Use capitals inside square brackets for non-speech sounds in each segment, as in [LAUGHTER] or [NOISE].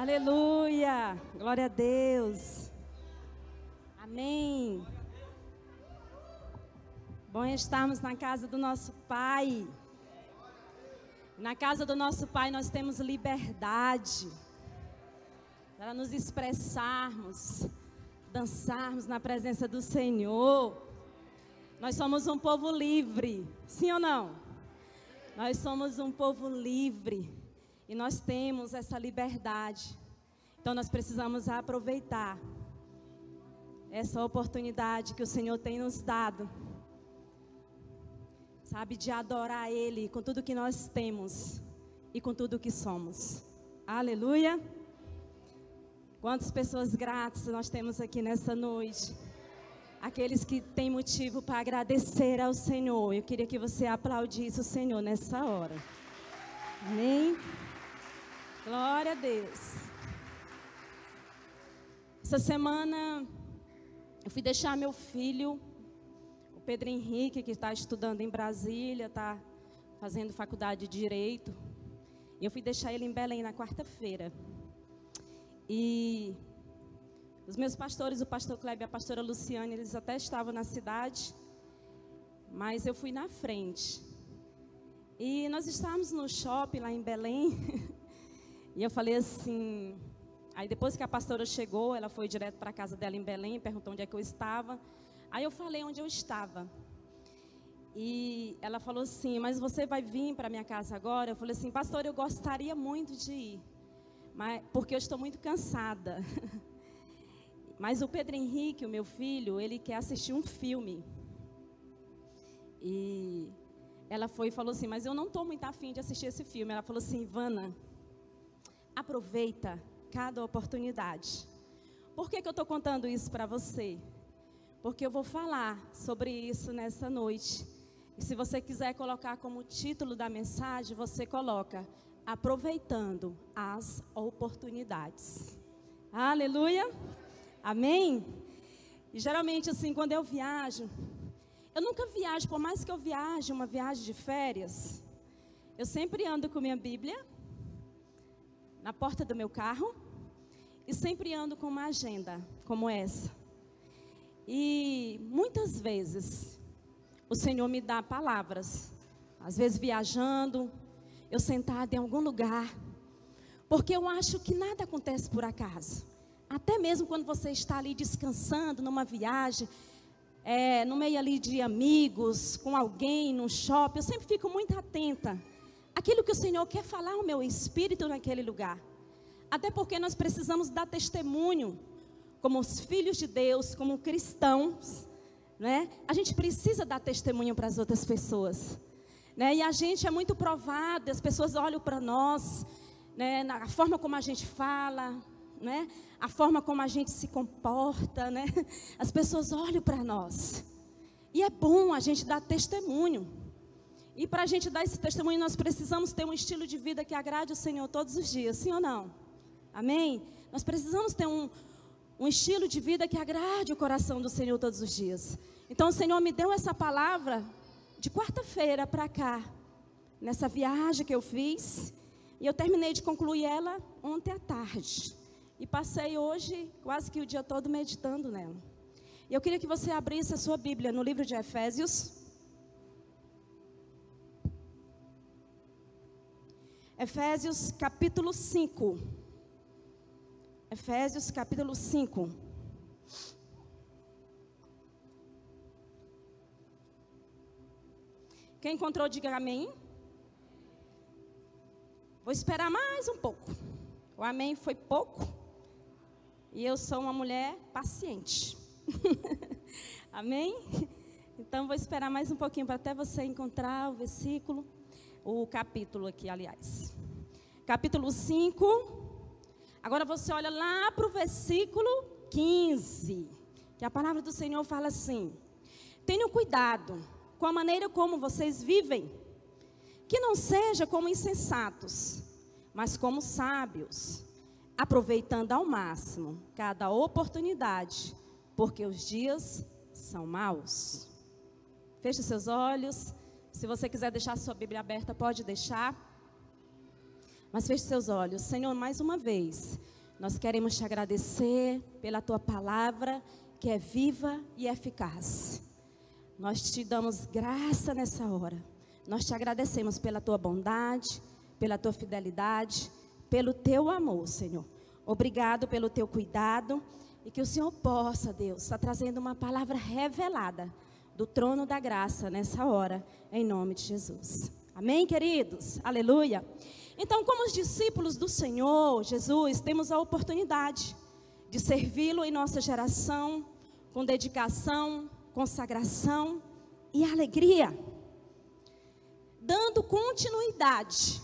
Aleluia! Glória a Deus. Amém. Bom estarmos na casa do nosso Pai. Na casa do nosso Pai nós temos liberdade para nos expressarmos, dançarmos na presença do Senhor. Nós somos um povo livre, sim ou não? Nós somos um povo livre e nós temos essa liberdade. Então nós precisamos aproveitar essa oportunidade que o Senhor tem nos dado. Sabe, de adorar Ele com tudo que nós temos e com tudo que somos. Aleluia. Quantas pessoas gratas nós temos aqui nessa noite. Aqueles que têm motivo para agradecer ao Senhor. Eu queria que você aplaudisse o Senhor nessa hora. Amém. Glória a Deus. Essa semana eu fui deixar meu filho, o Pedro Henrique, que está estudando em Brasília, está fazendo faculdade de Direito. E eu fui deixar ele em Belém na quarta-feira. E os meus pastores, o pastor Kleber e a pastora Luciane, eles até estavam na cidade, mas eu fui na frente. E nós estávamos no shopping lá em Belém. [LAUGHS] E eu falei assim. Aí depois que a pastora chegou, ela foi direto para a casa dela em Belém, perguntou onde é que eu estava. Aí eu falei onde eu estava. E ela falou assim: Mas você vai vir para minha casa agora? Eu falei assim: Pastor, eu gostaria muito de ir, mas, porque eu estou muito cansada. [LAUGHS] Mas o Pedro Henrique, o meu filho, ele quer assistir um filme. E ela foi e falou assim: Mas eu não estou muito afim de assistir esse filme. Ela falou assim: Ivana, aproveita cada oportunidade. Por que, que eu estou contando isso para você? Porque eu vou falar sobre isso nessa noite. E se você quiser colocar como título da mensagem, você coloca aproveitando as oportunidades. Aleluia. Amém. E geralmente assim, quando eu viajo, eu nunca viajo, por mais que eu viaje uma viagem de férias, eu sempre ando com minha Bíblia na porta do meu carro e sempre ando com uma agenda como essa. E muitas vezes o Senhor me dá palavras, às vezes viajando, eu sentada em algum lugar, porque eu acho que nada acontece por acaso. Até mesmo quando você está ali descansando numa viagem, é, no meio ali de amigos, com alguém, no shopping, eu sempre fico muito atenta aquilo que o Senhor quer falar ao meu espírito naquele lugar. Até porque nós precisamos dar testemunho, como os filhos de Deus, como cristãos, né? A gente precisa dar testemunho para as outras pessoas, né? E a gente é muito provado, as pessoas olham para nós, né? Na forma como a gente fala, né? A forma como a gente se comporta, né? As pessoas olham para nós. E é bom a gente dar testemunho. E para a gente dar esse testemunho, nós precisamos ter um estilo de vida que agrade o Senhor todos os dias, sim ou não? Amém? Nós precisamos ter um, um estilo de vida que agrade o coração do Senhor todos os dias. Então o Senhor me deu essa palavra de quarta-feira para cá, nessa viagem que eu fiz, e eu terminei de concluir ela ontem à tarde. E passei hoje quase que o dia todo meditando nela. E eu queria que você abrisse a sua Bíblia no livro de Efésios, Efésios capítulo 5. Efésios capítulo 5. Quem encontrou, diga amém. Vou esperar mais um pouco. O amém foi pouco. E eu sou uma mulher paciente. [LAUGHS] amém? Então vou esperar mais um pouquinho para até você encontrar o versículo o capítulo aqui, aliás. Capítulo 5. Agora você olha lá para o versículo 15. Que a palavra do Senhor fala assim: Tenham cuidado com a maneira como vocês vivem, que não seja como insensatos, mas como sábios, aproveitando ao máximo cada oportunidade, porque os dias são maus. Feche seus olhos. Se você quiser deixar sua Bíblia aberta, pode deixar. Mas feche seus olhos. Senhor, mais uma vez, Nós queremos te agradecer pela tua palavra, que é viva e eficaz. Nós te damos graça nessa hora. Nós te agradecemos pela tua bondade, pela tua fidelidade, pelo teu amor, Senhor. Obrigado pelo teu cuidado e que o Senhor possa, Deus, estar trazendo uma palavra revelada do trono da graça nessa hora, em nome de Jesus. Amém, queridos? Aleluia. Então, como os discípulos do Senhor Jesus, temos a oportunidade de servi-lo em nossa geração com dedicação, consagração e alegria, dando continuidade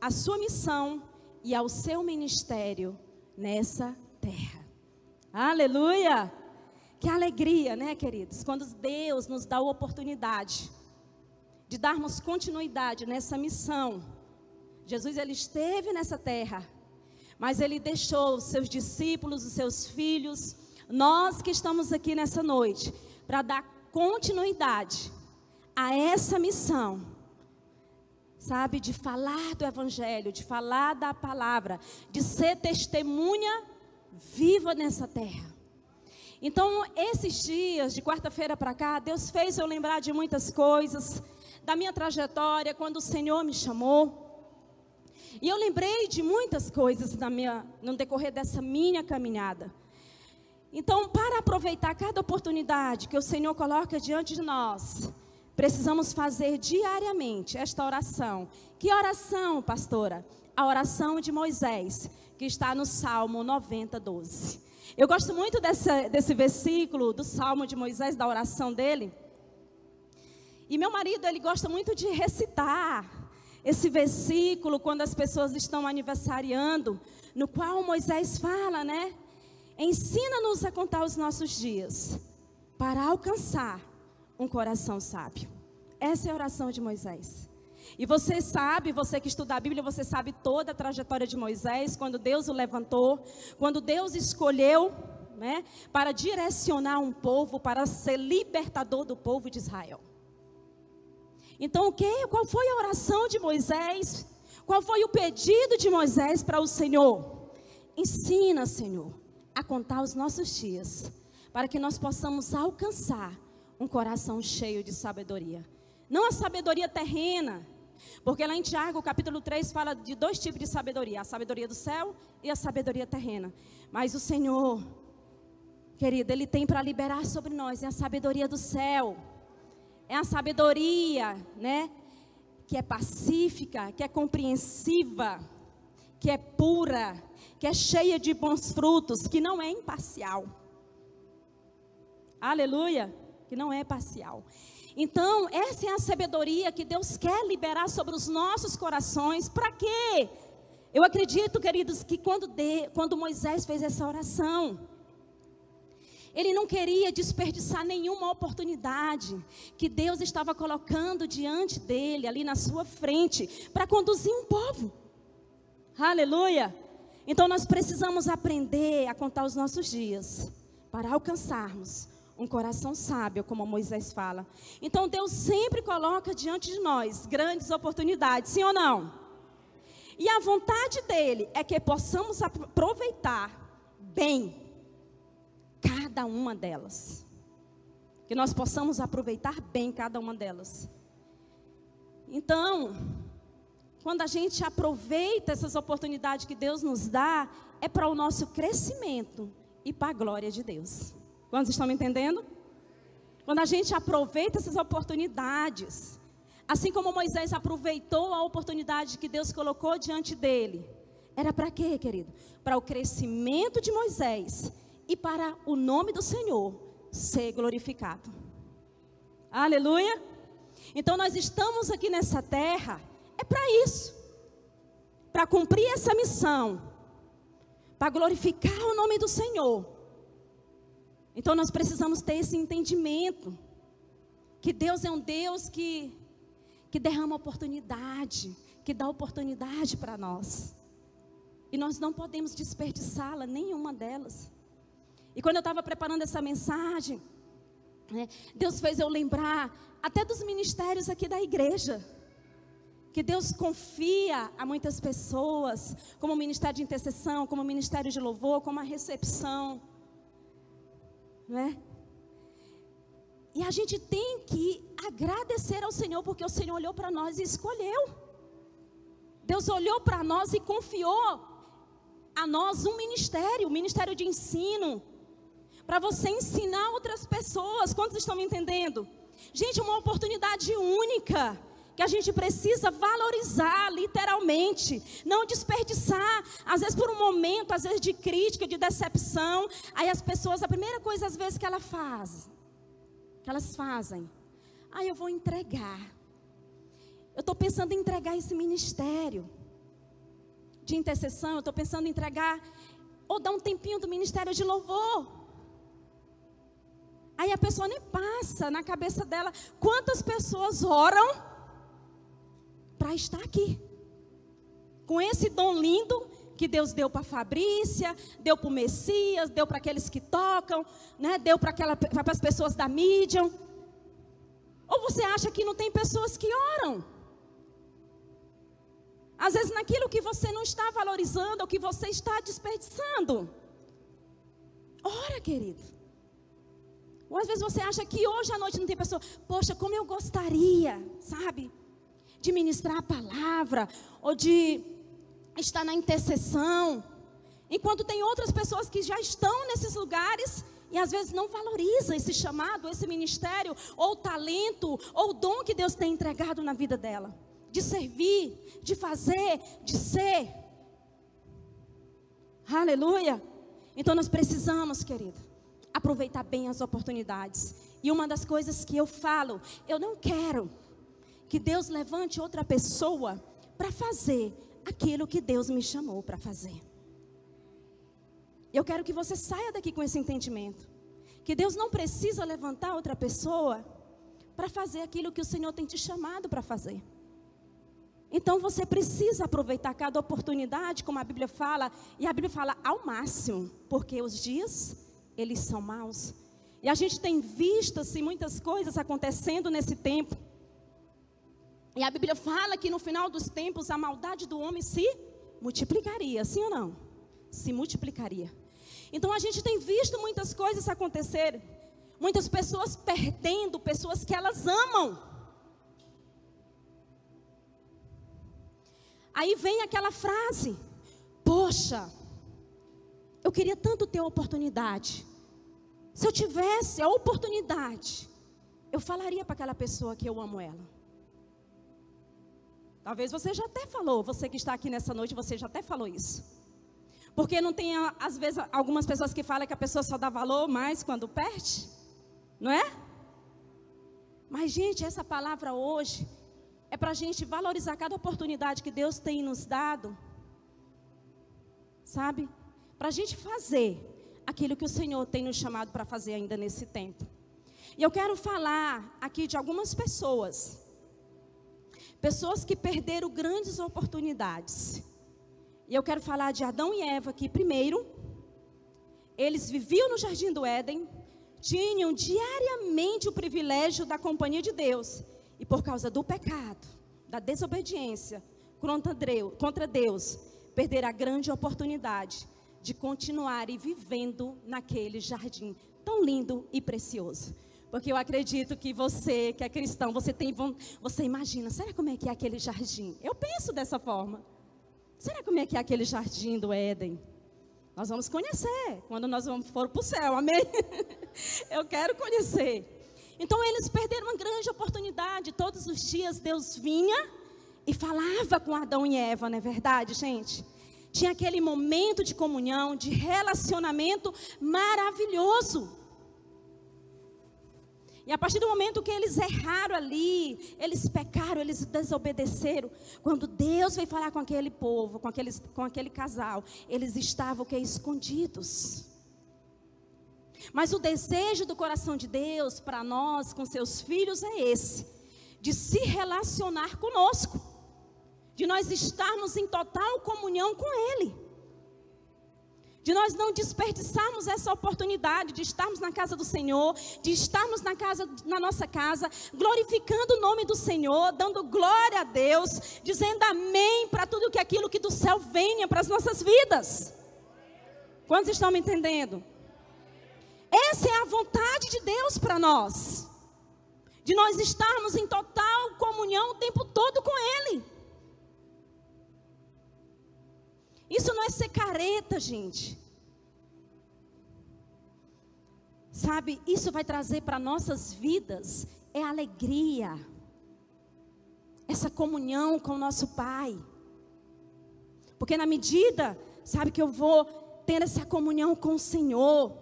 à sua missão e ao seu ministério nessa terra. Aleluia! Que alegria, né, queridos? Quando Deus nos dá a oportunidade de darmos continuidade nessa missão. Jesus ele esteve nessa terra, mas ele deixou os seus discípulos, os seus filhos, nós que estamos aqui nessa noite, para dar continuidade a essa missão, sabe, de falar do Evangelho, de falar da palavra, de ser testemunha viva nessa terra. Então, esses dias, de quarta-feira para cá, Deus fez eu lembrar de muitas coisas, da minha trajetória, quando o Senhor me chamou. E eu lembrei de muitas coisas na minha, no decorrer dessa minha caminhada. Então, para aproveitar cada oportunidade que o Senhor coloca diante de nós, precisamos fazer diariamente esta oração. Que oração, pastora? A oração de Moisés, que está no Salmo 90, 12. Eu gosto muito desse, versículo do Salmo de Moisés, da oração dele. E meu marido, ele gosta muito de recitar esse versículo quando as pessoas estão aniversariando, no qual Moisés fala, né? Ensina-nos a contar os nossos dias para alcançar um coração sábio. Essa é a oração de Moisés. E você sabe, você que estuda a Bíblia, você sabe toda a trajetória de Moisés, quando Deus o levantou, quando Deus escolheu, né, para direcionar um povo, para ser libertador do povo de Israel. Então, o que? Qual foi a oração de Moisés? Qual foi o pedido de Moisés para o Senhor? Ensina, Senhor, a contar os nossos dias, para que nós possamos alcançar um coração cheio de sabedoria. Não a sabedoria terrena, porque lá em Tiago, capítulo 3, fala de dois tipos de sabedoria: a sabedoria do céu e a sabedoria terrena. Mas o Senhor, querido, Ele tem para liberar sobre nós é a sabedoria do céu, é a sabedoria, né? Que é pacífica, que é compreensiva, que é pura, que é cheia de bons frutos, que não é imparcial. Aleluia, que não é parcial. Então, essa é a sabedoria que Deus quer liberar sobre os nossos corações. Para quê? Eu acredito, queridos, que quando, de, quando Moisés fez essa oração, ele não queria desperdiçar nenhuma oportunidade que Deus estava colocando diante dele, ali na sua frente, para conduzir um povo. Aleluia! Então nós precisamos aprender a contar os nossos dias para alcançarmos um coração sábio, como Moisés fala. Então Deus sempre coloca diante de nós grandes oportunidades, sim ou não? E a vontade dele é que possamos aproveitar bem cada uma delas. Que nós possamos aproveitar bem cada uma delas. Então, quando a gente aproveita essas oportunidades que Deus nos dá, é para o nosso crescimento e para a glória de Deus. Quantos estão me entendendo? Quando a gente aproveita essas oportunidades, assim como Moisés aproveitou a oportunidade que Deus colocou diante dele, era para quê, querido? Para o crescimento de Moisés e para o nome do Senhor ser glorificado. Aleluia! Então nós estamos aqui nessa terra é para isso. Para cumprir essa missão. Para glorificar o nome do Senhor. Então nós precisamos ter esse entendimento. Que Deus é um Deus que, que derrama oportunidade. Que dá oportunidade para nós. E nós não podemos desperdiçá-la, nenhuma delas. E quando eu estava preparando essa mensagem, né, Deus fez eu lembrar até dos ministérios aqui da igreja que Deus confia a muitas pessoas, como o ministério de intercessão, como o ministério de louvor, como a recepção. Não é? E a gente tem que agradecer ao Senhor, porque o Senhor olhou para nós e escolheu. Deus olhou para nós e confiou a nós um ministério, o um ministério de ensino, para você ensinar outras pessoas. Quantos estão me entendendo? Gente, uma oportunidade única que a gente precisa valorizar, literalmente, não desperdiçar, às vezes por um momento, às vezes de crítica, de decepção, aí as pessoas, a primeira coisa às vezes que ela faz, que elas fazem, aí eu vou entregar. Eu estou pensando em entregar esse ministério de intercessão, eu estou pensando em entregar, ou dar um tempinho do ministério de louvor. Aí a pessoa nem passa na cabeça dela quantas pessoas oram para estar aqui. Com esse dom lindo que Deus deu para Fabrícia, deu para o Messias, deu para aqueles que tocam, né? deu para as pessoas da mídia. Ou você acha que não tem pessoas que oram? Às vezes naquilo que você não está valorizando, ou que você está desperdiçando. Ora, querido. Ou às vezes você acha que hoje à noite não tem pessoa. Poxa, como eu gostaria, sabe? De ministrar a palavra, ou de estar na intercessão. Enquanto tem outras pessoas que já estão nesses lugares e às vezes não valorizam esse chamado, esse ministério, ou o talento, ou o dom que Deus tem entregado na vida dela. De servir, de fazer, de ser. Aleluia. Então nós precisamos, querido, aproveitar bem as oportunidades. E uma das coisas que eu falo, eu não quero que Deus levante outra pessoa para fazer aquilo que Deus me chamou para fazer. Eu quero que você saia daqui com esse entendimento. Que Deus não precisa levantar outra pessoa para fazer aquilo que o Senhor tem te chamado para fazer. Então você precisa aproveitar cada oportunidade, como a Bíblia fala, e a Bíblia fala ao máximo, porque os dias eles são maus. E a gente tem visto assim muitas coisas acontecendo nesse tempo. E a Bíblia fala que no final dos tempos a maldade do homem se multiplicaria, sim ou não? Se multiplicaria. Então a gente tem visto muitas coisas acontecerem. Muitas pessoas perdendo pessoas que elas amam. Aí vem aquela frase: Poxa, eu queria tanto ter a oportunidade. Se eu tivesse a oportunidade, eu falaria para aquela pessoa que eu amo ela. Talvez você já até falou, você que está aqui nessa noite, você já até falou isso. Porque não tem, às vezes, algumas pessoas que falam que a pessoa só dá valor mais quando perde, não é? Mas, gente, essa palavra hoje é para a gente valorizar cada oportunidade que Deus tem nos dado, sabe? Para a gente fazer aquilo que o Senhor tem nos chamado para fazer ainda nesse tempo. E eu quero falar aqui de algumas pessoas Pessoas que perderam grandes oportunidades. E eu quero falar de Adão e Eva aqui primeiro. Eles viviam no jardim do Éden, tinham diariamente o privilégio da companhia de Deus. E por causa do pecado, da desobediência contra Deus, perderam a grande oportunidade de continuar vivendo naquele jardim tão lindo e precioso. Porque eu acredito que você, que é cristão, você tem você imagina, será como é que é aquele jardim? Eu penso dessa forma. Será como é que é aquele jardim do Éden? Nós vamos conhecer quando nós vamos for para o céu, amém? [LAUGHS] Eu quero conhecer. Então eles perderam uma grande oportunidade. Todos os dias Deus vinha e falava com Adão e Eva, não é verdade, gente? Tinha aquele momento de comunhão, de relacionamento maravilhoso. E a partir do momento que eles erraram ali, eles pecaram, eles desobedeceram, quando Deus veio falar com aquele povo, com, aqueles, com aquele casal, eles estavam que escondidos. Mas o desejo do coração de Deus para nós, com seus filhos, é esse: de se relacionar conosco, de nós estarmos em total comunhão com Ele. De nós não desperdiçarmos essa oportunidade de estarmos na casa do Senhor, de estarmos na casa na nossa casa, glorificando o nome do Senhor, dando glória a Deus, dizendo amém para tudo que aquilo que do céu venha para as nossas vidas. Quantos estão me entendendo? Essa é a vontade de Deus para nós. De nós estarmos em total comunhão o tempo todo com ele. Isso não é ser careta, gente. Sabe, isso vai trazer para nossas vidas é alegria. Essa comunhão com o nosso Pai. Porque na medida, sabe, que eu vou ter essa comunhão com o Senhor,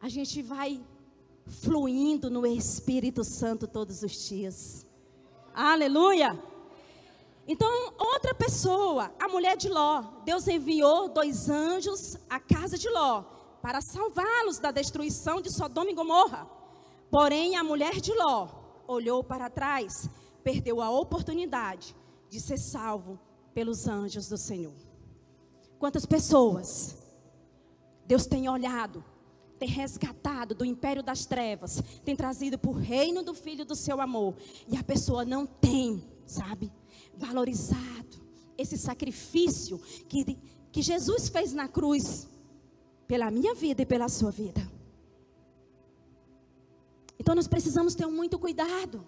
a gente vai fluindo no Espírito Santo todos os dias. Aleluia! Então, outra pessoa, a mulher de Ló, Deus enviou dois anjos à casa de Ló para salvá-los da destruição de Sodoma e Gomorra. Porém, a mulher de Ló olhou para trás, perdeu a oportunidade de ser salvo pelos anjos do Senhor. Quantas pessoas Deus tem olhado, tem resgatado do império das trevas, tem trazido para o reino do Filho do seu amor, e a pessoa não tem, sabe? valorizado esse sacrifício que, que Jesus fez na cruz pela minha vida e pela sua vida. Então nós precisamos ter muito cuidado.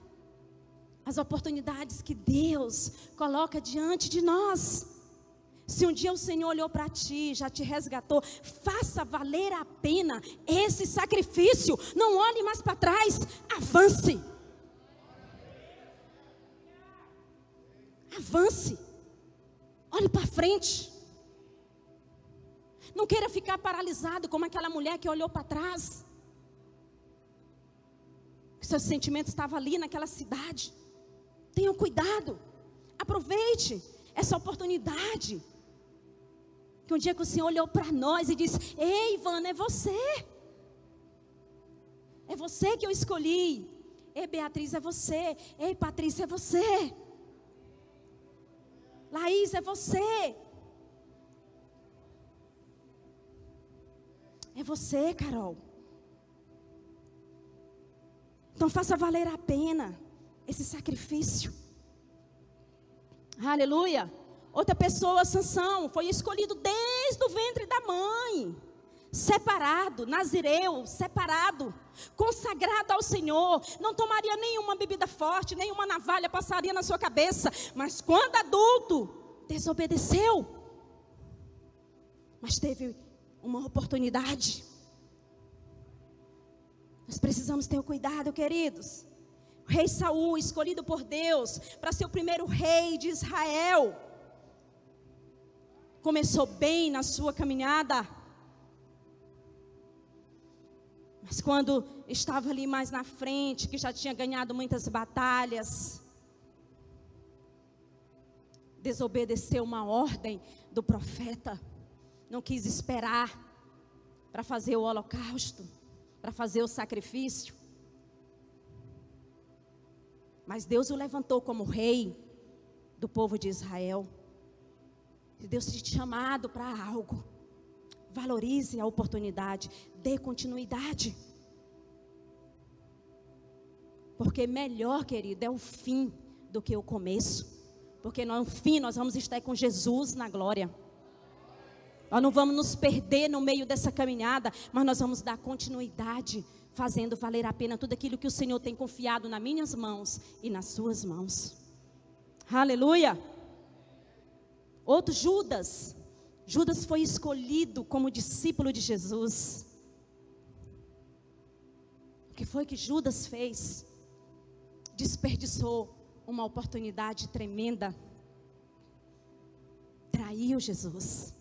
As oportunidades que Deus coloca diante de nós. Se um dia o Senhor olhou para ti, já te resgatou, faça valer a pena esse sacrifício. Não olhe mais para trás, avance. Avance. Olhe para frente. Não queira ficar paralisado como aquela mulher que olhou para trás. Seus sentimentos estavam ali naquela cidade. Tenha cuidado. Aproveite essa oportunidade. Que um dia que o Senhor olhou para nós e disse: Ei, Ivana, é você. É você que eu escolhi. Ei, Beatriz, é você. Ei, Patrícia, é você. Laís, é você. É você, Carol. Então faça valer a pena esse sacrifício. Aleluia. Outra pessoa, Sansão, foi escolhido desde o ventre da mãe. Separado, nazireu, separado, consagrado ao Senhor, não tomaria nenhuma bebida forte, nenhuma navalha passaria na sua cabeça, mas quando adulto, desobedeceu. Mas teve uma oportunidade. Nós precisamos ter cuidado, queridos. O rei Saul, escolhido por Deus para ser o primeiro rei de Israel, começou bem na sua caminhada. Mas quando estava ali mais na frente, que já tinha ganhado muitas batalhas, desobedeceu uma ordem do profeta, não quis esperar para fazer o holocausto, para fazer o sacrifício. Mas Deus o levantou como rei do povo de Israel. Deus te chamado para algo. Valorize a oportunidade, dê continuidade. Porque melhor, querido, é o fim do que o começo. Porque no fim nós vamos estar com Jesus na glória. Nós não vamos nos perder no meio dessa caminhada, mas nós vamos dar continuidade, fazendo valer a pena tudo aquilo que o Senhor tem confiado nas minhas mãos e nas suas mãos. Aleluia. Outro Judas, Judas foi escolhido como discípulo de Jesus. Que foi que Judas fez? Desperdiçou uma oportunidade tremenda. Traiu Jesus.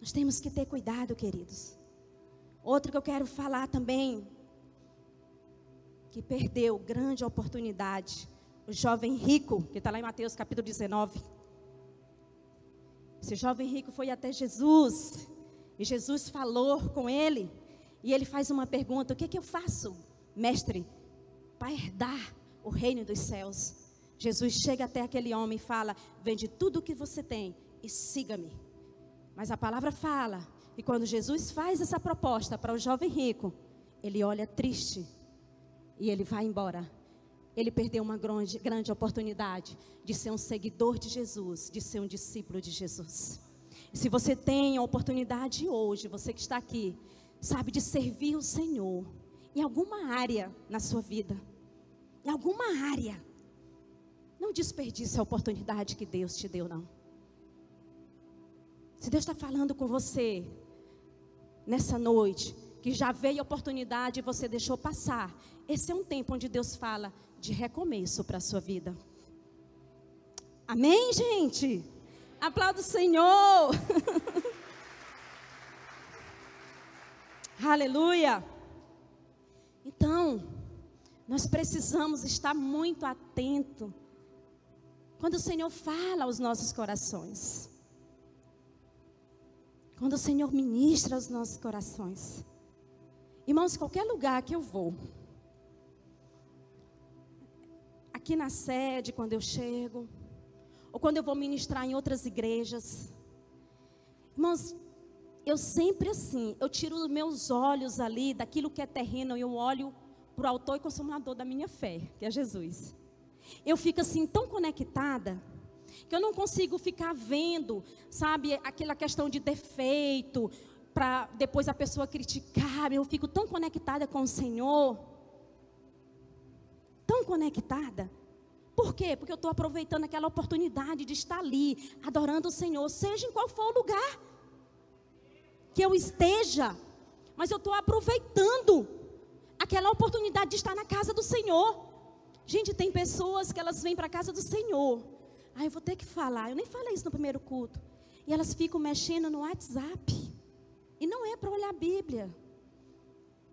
Nós temos que ter cuidado, queridos. Outro que eu quero falar também, que perdeu grande oportunidade, o jovem rico, que está lá em Mateus capítulo 19. Esse jovem rico foi até Jesus. E Jesus falou com ele. E ele faz uma pergunta: O que, é que eu faço, mestre, para herdar o reino dos céus? Jesus chega até aquele homem e fala: Vende tudo o que você tem e siga-me. Mas a palavra fala e quando Jesus faz essa proposta para o jovem rico, ele olha triste e ele vai embora. Ele perdeu uma grande, grande oportunidade de ser um seguidor de Jesus, de ser um discípulo de Jesus. E se você tem a oportunidade hoje, você que está aqui, sabe, de servir o Senhor em alguma área na sua vida, em alguma área, não desperdice a oportunidade que Deus te deu, não. Se Deus está falando com você, nessa noite, que já veio a oportunidade e você deixou passar, esse é um tempo onde Deus fala de recomeço para a sua vida. Amém, gente? Aplauda o Senhor. [LAUGHS] Aleluia. Então, nós precisamos estar muito atento quando o Senhor fala aos nossos corações. Quando o Senhor ministra os nossos corações. Irmãos, qualquer lugar que eu vou, aqui na sede, quando eu chego, ou quando eu vou ministrar em outras igrejas, irmãos, eu sempre assim, eu tiro os meus olhos ali daquilo que é terreno e eu olho para o autor e consumador da minha fé, que é Jesus. Eu fico assim tão conectada que eu não consigo ficar vendo, sabe, aquela questão de defeito, para depois a pessoa criticar. Eu fico tão conectada com o Senhor, tão conectada. Por quê? Porque eu estou aproveitando aquela oportunidade de estar ali, adorando o Senhor, seja em qual for o lugar que eu esteja, mas eu estou aproveitando aquela oportunidade de estar na casa do Senhor. Gente, tem pessoas que elas vêm para a casa do Senhor ah, eu vou ter que falar. Eu nem falei isso no primeiro culto. E elas ficam mexendo no WhatsApp. E não é para olhar a Bíblia.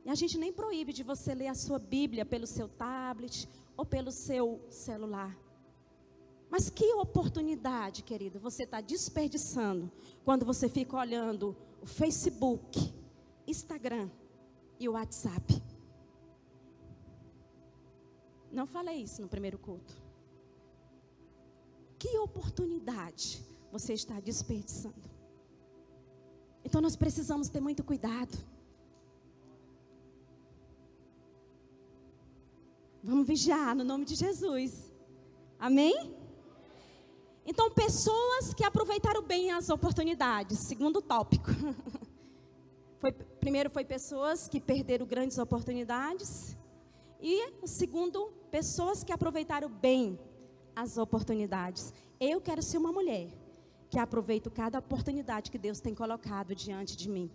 E a gente nem proíbe de você ler a sua Bíblia pelo seu tablet ou pelo seu celular. Mas que oportunidade, querido, você está desperdiçando quando você fica olhando o Facebook, Instagram e o WhatsApp. Não falei isso no primeiro culto. Que oportunidade você está desperdiçando? Então nós precisamos ter muito cuidado. Vamos vigiar no nome de Jesus. Amém? Então, pessoas que aproveitaram bem as oportunidades. Segundo tópico. [LAUGHS] Foi, primeiro foi pessoas que perderam grandes oportunidades. E o segundo, pessoas que aproveitaram bem as oportunidades. Eu quero ser uma mulher que aproveito cada oportunidade que Deus tem colocado diante de mim.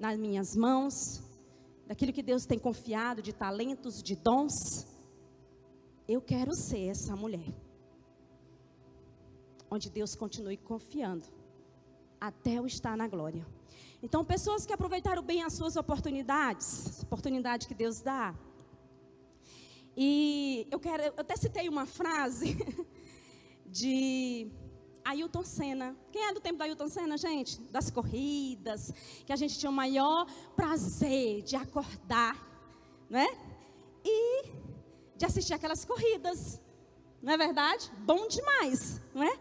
Nas minhas mãos, daquilo que Deus tem confiado de talentos, de dons. Eu quero ser essa mulher. Onde Deus continue confiando até eu estar na glória. Então, pessoas que aproveitaram bem as suas oportunidades, oportunidade que Deus dá, e eu quero, eu até citei uma frase [LAUGHS] de Ailton Senna. Quem é do tempo da Ailton Senna, gente? Das corridas, que a gente tinha o maior prazer de acordar, né? E de assistir aquelas corridas. Não é verdade? Bom demais, não é?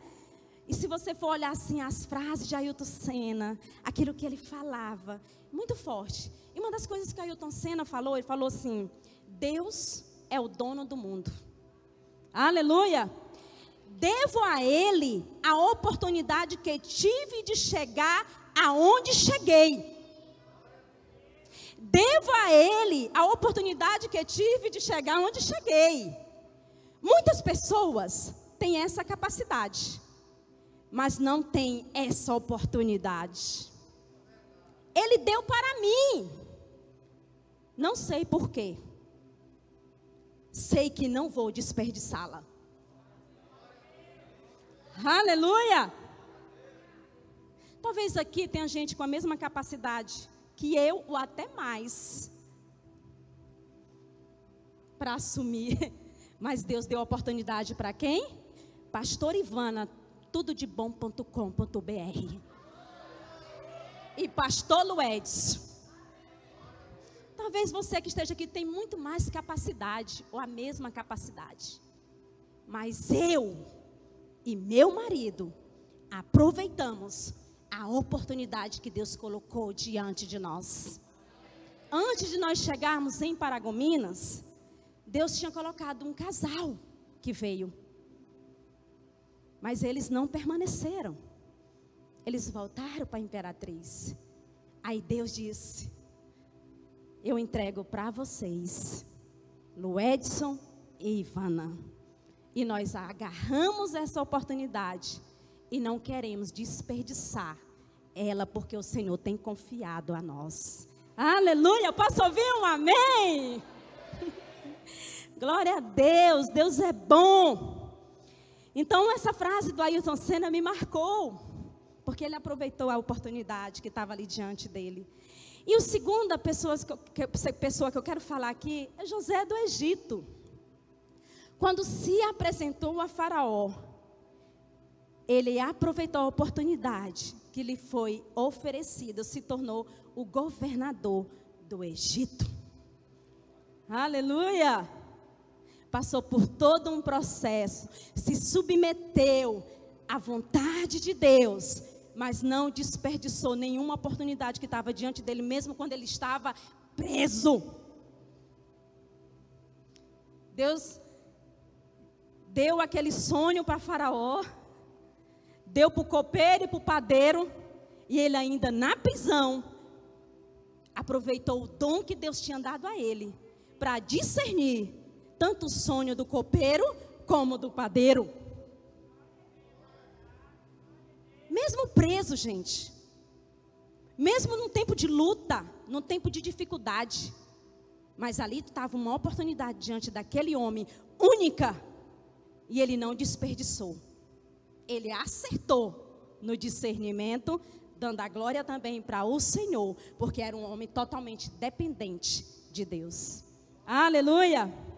E se você for olhar assim as frases de Ailton Senna, aquilo que ele falava, muito forte. E uma das coisas que Ailton Senna falou, ele falou assim: Deus é o dono do mundo. Aleluia! Devo a Ele a oportunidade que tive de chegar aonde cheguei. Devo a Ele a oportunidade que tive de chegar onde cheguei. Muitas pessoas têm essa capacidade, mas não têm essa oportunidade. Ele deu para mim. Não sei porquê sei que não vou desperdiçá-la. Aleluia! Talvez aqui tenha gente com a mesma capacidade que eu, ou até mais, para assumir. [LAUGHS] Mas Deus deu oportunidade para quem? Pastor Ivana, tudodebom.com.br. E Pastor Luedes Talvez você que esteja aqui tem muito mais capacidade ou a mesma capacidade. Mas eu e meu marido aproveitamos a oportunidade que Deus colocou diante de nós. Antes de nós chegarmos em Paragominas, Deus tinha colocado um casal que veio. Mas eles não permaneceram. Eles voltaram para a imperatriz. Aí Deus disse: Eu entrego para vocês, Luedson e Ivana. E nós agarramos essa oportunidade e não queremos desperdiçar ela, porque o Senhor tem confiado a nós. Aleluia! Posso ouvir um amém? [LAUGHS] Glória a Deus, Deus é bom. Então, essa frase do Ailton Senna me marcou, porque ele aproveitou a oportunidade que estava ali diante dele. E a segunda pessoa que, pessoa que eu quero falar aqui é José do Egito. Quando se apresentou a Faraó, ele aproveitou a oportunidade que lhe foi oferecida, se tornou o governador do Egito. Aleluia! Passou por todo um processo, se submeteu à vontade de Deus, mas não desperdiçou nenhuma oportunidade que estava diante dele, mesmo quando ele estava preso. Deus deu aquele sonho para Faraó deu para o copeiro e para o padeiro, e ele ainda na prisão, aproveitou o dom que Deus tinha dado a ele, para discernir tanto o sonho do copeiro como do padeiro. Mesmo preso, gente, mesmo num tempo de luta, num tempo de dificuldade, mas ali estava uma oportunidade diante daquele homem única, e ele não desperdiçou ele acertou no discernimento, dando a glória também para o Senhor, porque era um homem totalmente dependente de Deus. Aleluia!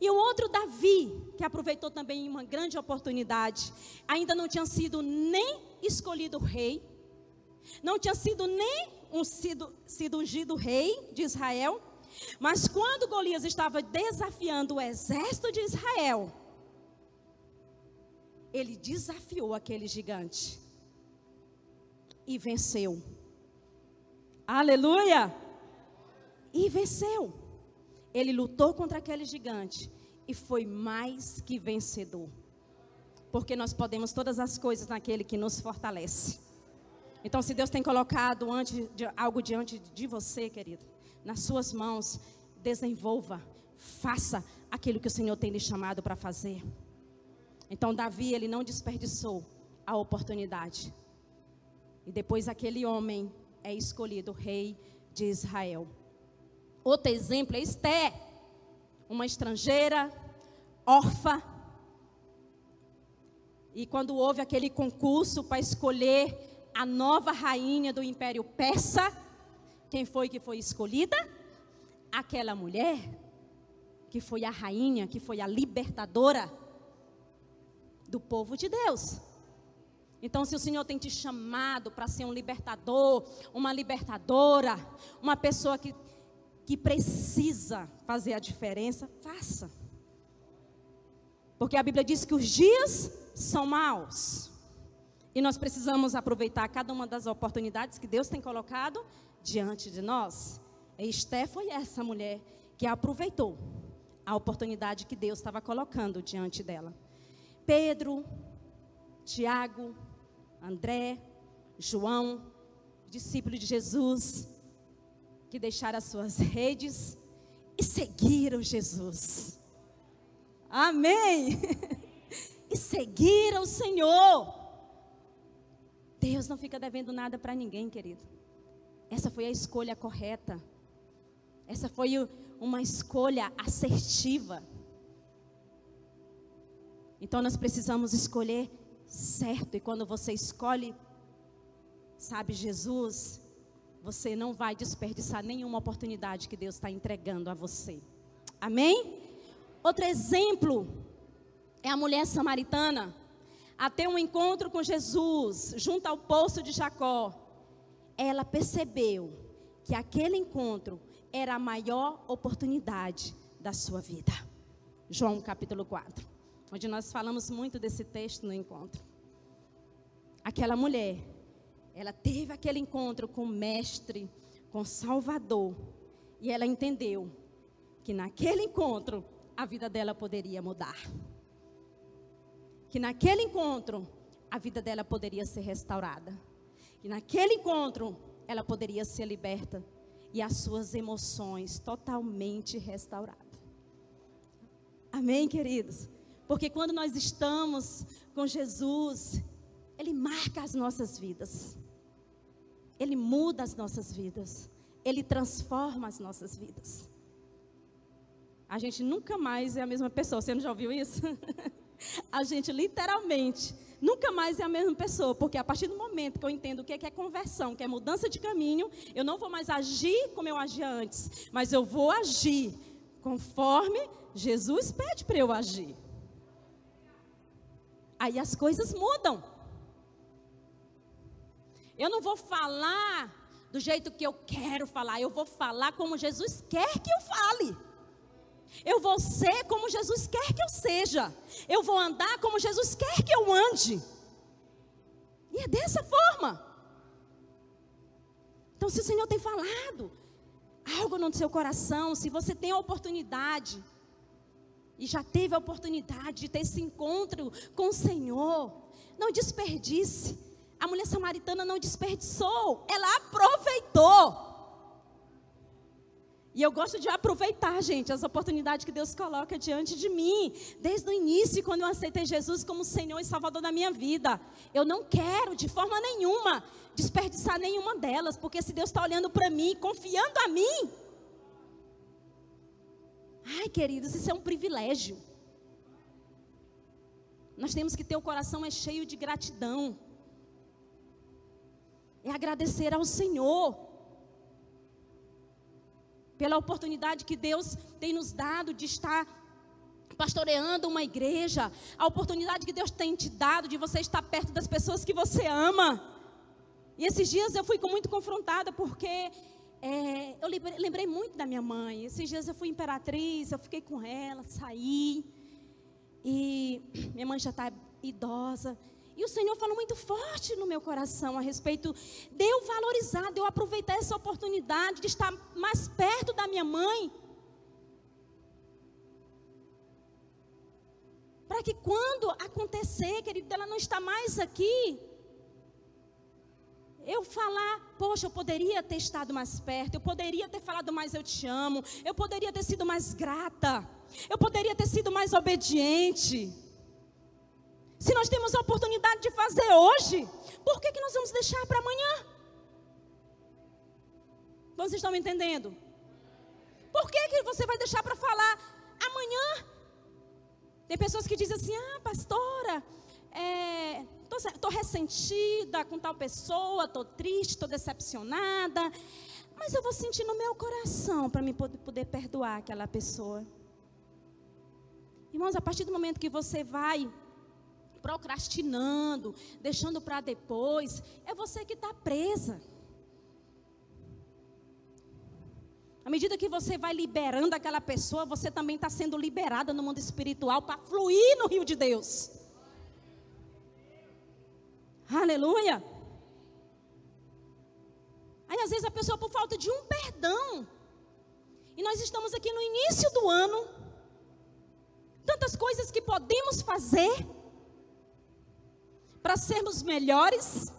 E o outro, Davi, que aproveitou também uma grande oportunidade, ainda não tinha sido nem escolhido rei, não tinha sido nem um, sido, sido ungido rei de Israel, mas quando Golias estava desafiando o exército de Israel, ele desafiou aquele gigante e venceu. Aleluia! E venceu. Ele lutou contra aquele gigante e foi mais que vencedor. Porque nós podemos todas as coisas naquele que nos fortalece. Então, se Deus tem colocado de, algo diante de você, querido, nas suas mãos, desenvolva, faça aquilo que o Senhor tem lhe chamado para fazer. Então Davi, ele não desperdiçou a oportunidade. E depois aquele homem é escolhido rei de Israel. Outro exemplo é Esté, uma estrangeira, órfã. E quando houve aquele concurso para escolher a nova rainha do Império Persa, quem foi que foi escolhida? Aquela mulher que foi a rainha, que foi a libertadora do povo de Deus. Então, se o Senhor tem te chamado para ser um libertador, uma libertadora, uma pessoa que, que precisa fazer a diferença, faça. Porque a Bíblia diz que os dias são maus. E nós precisamos aproveitar cada uma das oportunidades que Deus tem colocado diante de nós. E Esté foi essa mulher que aproveitou a oportunidade que Deus estava colocando diante dela. Pedro, Tiago, André, João, discípulos de Jesus, que deixaram as suas redes e seguiram Jesus. Amém! [LAUGHS] e seguiram o Senhor. Deus não fica devendo nada para ninguém, querido. Essa foi a escolha correta. Essa foi uma escolha assertiva. Então nós precisamos escolher certo. E quando você escolhe, sabe, Jesus, você não vai desperdiçar nenhuma oportunidade que Deus está entregando a você. Amém? Outro exemplo é a mulher samaritana. Até um encontro com Jesus, junto ao poço de Jacó. Ela percebeu que aquele encontro era a maior oportunidade da sua vida. João capítulo 4 onde nós falamos muito desse texto no encontro. aquela mulher, ela teve aquele encontro com o Mestre, com o Salvador, e ela entendeu que naquele encontro a vida dela poderia mudar. Que naquele encontro a vida dela poderia ser restaurada. Que naquele encontro ela poderia ser liberta e as suas emoções totalmente restauradas. Amém, queridos? Porque quando nós estamos com Jesus, Ele marca as nossas vidas, Ele muda as nossas vidas, Ele transforma as nossas vidas. A gente nunca mais é a mesma pessoa, você não já ouviu isso? [LAUGHS] a gente literalmente nunca mais é a mesma pessoa, porque a partir do momento que eu entendo o que é conversão, que é mudança de caminho, eu não vou mais agir como eu agia antes, mas eu vou agir conforme Jesus pede para eu agir. Aí as coisas mudam. Eu não vou falar do jeito que eu quero falar, eu vou falar como Jesus quer que eu fale. Eu vou ser como Jesus quer que eu seja. Eu vou andar como Jesus quer que eu ande. E é dessa forma. Então, se o Senhor tem falado algo no seu coração, se você tem a oportunidade, e já teve a oportunidade de ter esse encontro com o Senhor, não desperdice. A mulher samaritana não desperdiçou, ela aproveitou. E eu gosto de aproveitar, gente, as oportunidades que Deus coloca diante de mim. Desde o início, quando eu aceitei Jesus como Senhor e Salvador da minha vida. Eu não quero, de forma nenhuma, desperdiçar nenhuma delas. Porque se Deus está olhando para mim, confiando a mim. Ai, queridos, isso é um privilégio. Nós temos que ter o coração é cheio de gratidão. É agradecer ao Senhor pela oportunidade que Deus tem nos dado de estar pastoreando uma igreja, a oportunidade que Deus tem te dado de você estar perto das pessoas que você ama. E esses dias eu fui muito confrontada porque é, eu lembrei, lembrei, muito da minha mãe. Esses dias eu fui imperatriz, eu fiquei com ela, saí. E [CLEARS THROAT] minha mãe já está idosa. E o Senhor falou muito forte no meu coração a respeito de eu valorizar, de eu aproveitar essa oportunidade de estar mais perto da minha mãe. Para que quando acontecer, querido, ela não está mais aqui, eu falar, poxa, eu poderia ter estado mais perto, eu poderia ter falado mais eu te amo, eu poderia ter sido mais grata, eu poderia ter sido mais obediente. Se nós temos a oportunidade de fazer hoje, por que, que nós vamos deixar para amanhã? Vocês estão me entendendo? Por que, que você vai deixar para falar amanhã? Tem pessoas que dizem assim: ah, pastora, é, ressentida com tal pessoa, estou triste, estou decepcionada. Mas eu vou sentir no meu coração para me poder, poder perdoar aquela pessoa. Irmãos, a partir do momento que você vai procrastinando, deixando para depois, é você que está presa. À medida que você vai liberando aquela pessoa, você também está sendo liberada no mundo espiritual para fluir no rio de Deus. Aleluia. Aí às vezes a pessoa por falta de um perdão. E nós estamos aqui no início do ano. Tantas coisas que podemos fazer para sermos melhores.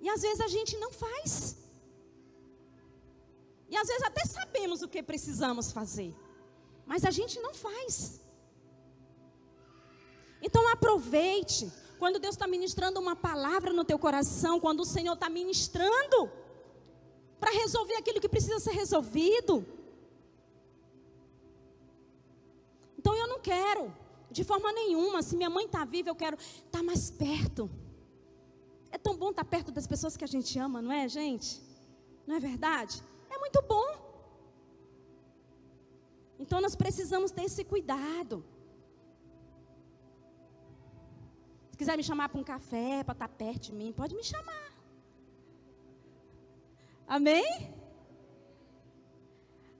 E às vezes a gente não faz. E às vezes até sabemos o que precisamos fazer, mas a gente não faz. Então aproveite quando Deus está ministrando uma palavra no teu coração, quando o Senhor está ministrando para resolver aquilo que precisa ser resolvido. Então eu não quero de forma nenhuma. Se minha mãe está viva, eu quero estar tá mais perto. É tão bom estar tá perto das pessoas que a gente ama, não é, gente? Não é verdade? É muito bom. Então nós precisamos ter esse cuidado. Se quiser me chamar para um café, para estar tá perto de mim, pode me chamar. Amém?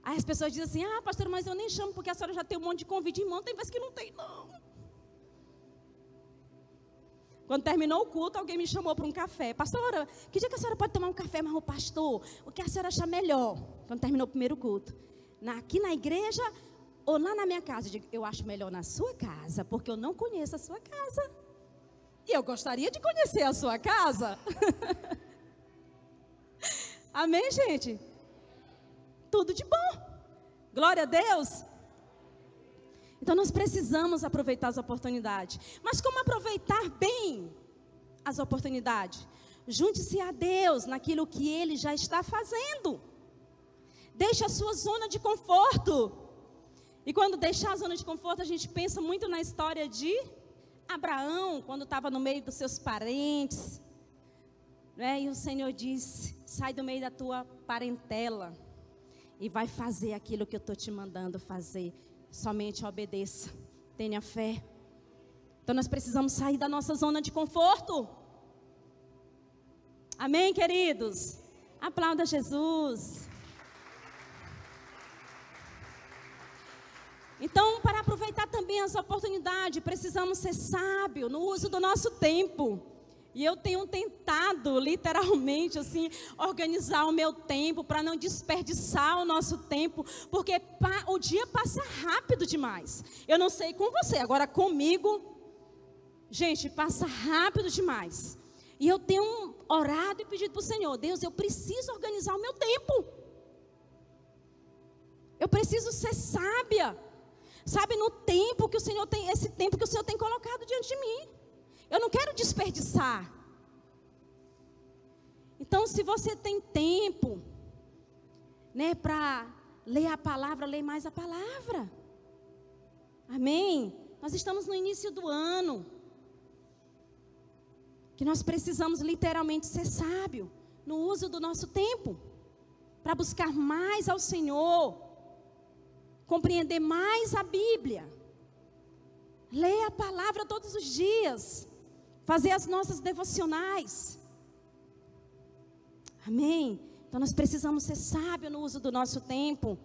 Aí as pessoas dizem assim: ah, pastor, mas eu nem chamo porque a senhora já tem um monte de convite. Irmão, tem vezes que não tem, não. Quando terminou o culto, alguém me chamou para um café. Pastora, que dia que a senhora pode tomar um café? Mas o pastor, o que a senhora acha melhor? Quando terminou o primeiro culto. Na, aqui na igreja ou lá na minha casa? Eu digo, eu acho melhor na sua casa, porque eu não conheço a sua casa. E eu gostaria de conhecer a sua casa. [LAUGHS] Amém, gente? Tudo de bom. Glória a Deus. Então nós precisamos aproveitar as oportunidades. Mas como aproveitar bem as oportunidades? Junte-se a Deus naquilo que Ele já está fazendo. Deixe a sua zona de conforto. E quando deixar a zona de conforto, a gente pensa muito na história de Abraão, quando estava no meio dos seus parentes. Né? E o Senhor disse: sai do meio da tua parentela e vai fazer aquilo que eu estou te mandando fazer. Somente obedeça. Tenha fé. Então nós precisamos sair da nossa zona de conforto. Amém, queridos? Aplauda Jesus. Então, para aproveitar também as oportunidades, precisamos ser sábios no uso do nosso tempo. E eu tenho tentado, literalmente, assim, organizar o meu tempo para não desperdiçar o nosso tempo, porque o dia passa rápido demais. Eu não sei com você, agora comigo, gente, passa rápido demais. E eu tenho orado e pedido para o Senhor, Deus, eu preciso organizar o meu tempo. Eu preciso ser sábia. Sabe, no tempo que o Senhor tem, esse tempo que o Senhor tem colocado diante de mim. Eu não quero desperdiçar. Então, se você tem tempo, né, para ler a palavra, leia mais a palavra. Amém? Nós estamos no início do ano. Que nós precisamos literalmente ser sábio no uso do nosso tempo para buscar mais ao Senhor, compreender mais a Bíblia, ler a palavra todos os dias, fazer as nossas devocionais. Amém? Então nós precisamos ser sábios no uso do nosso tempo.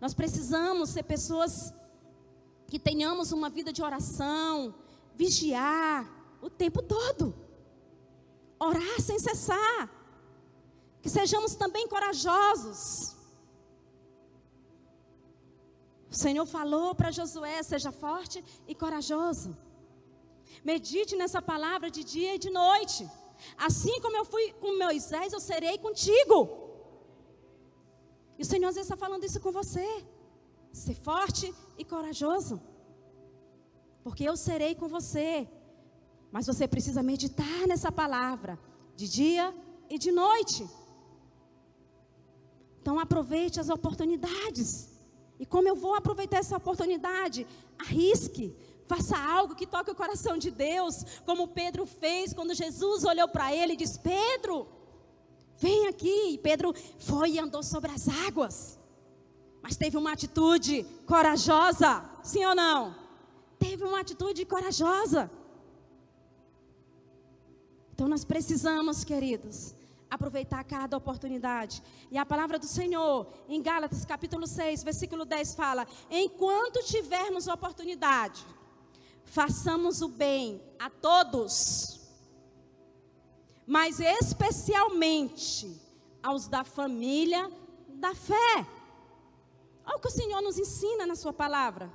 Nós precisamos ser pessoas que tenhamos uma vida de oração, vigiar o tempo todo. Orar sem cessar. Que sejamos também corajosos. O Senhor falou para Josué: seja forte e corajoso. Medite nessa palavra de dia e de noite. Assim como eu fui com Moisés, eu serei contigo. E o Senhor às vezes está falando isso com você. Ser forte e corajoso. Porque eu serei com você. Mas você precisa meditar nessa palavra de dia e de noite. Então aproveite as oportunidades. E como eu vou aproveitar essa oportunidade? Arrisque, faça algo que toque o coração de Deus, como Pedro fez quando Jesus olhou para ele e disse: Pedro, vem aqui. E Pedro foi e andou sobre as águas, mas teve uma atitude corajosa, sim ou não? Teve uma atitude corajosa. Então nós precisamos, queridos, aproveitar cada oportunidade. E a palavra do Senhor, em Gálatas capítulo 6, versículo 10 fala: "Enquanto tivermos oportunidade, façamos o bem a todos, mas especialmente aos da família da fé." Olha o que o Senhor nos ensina na sua palavra.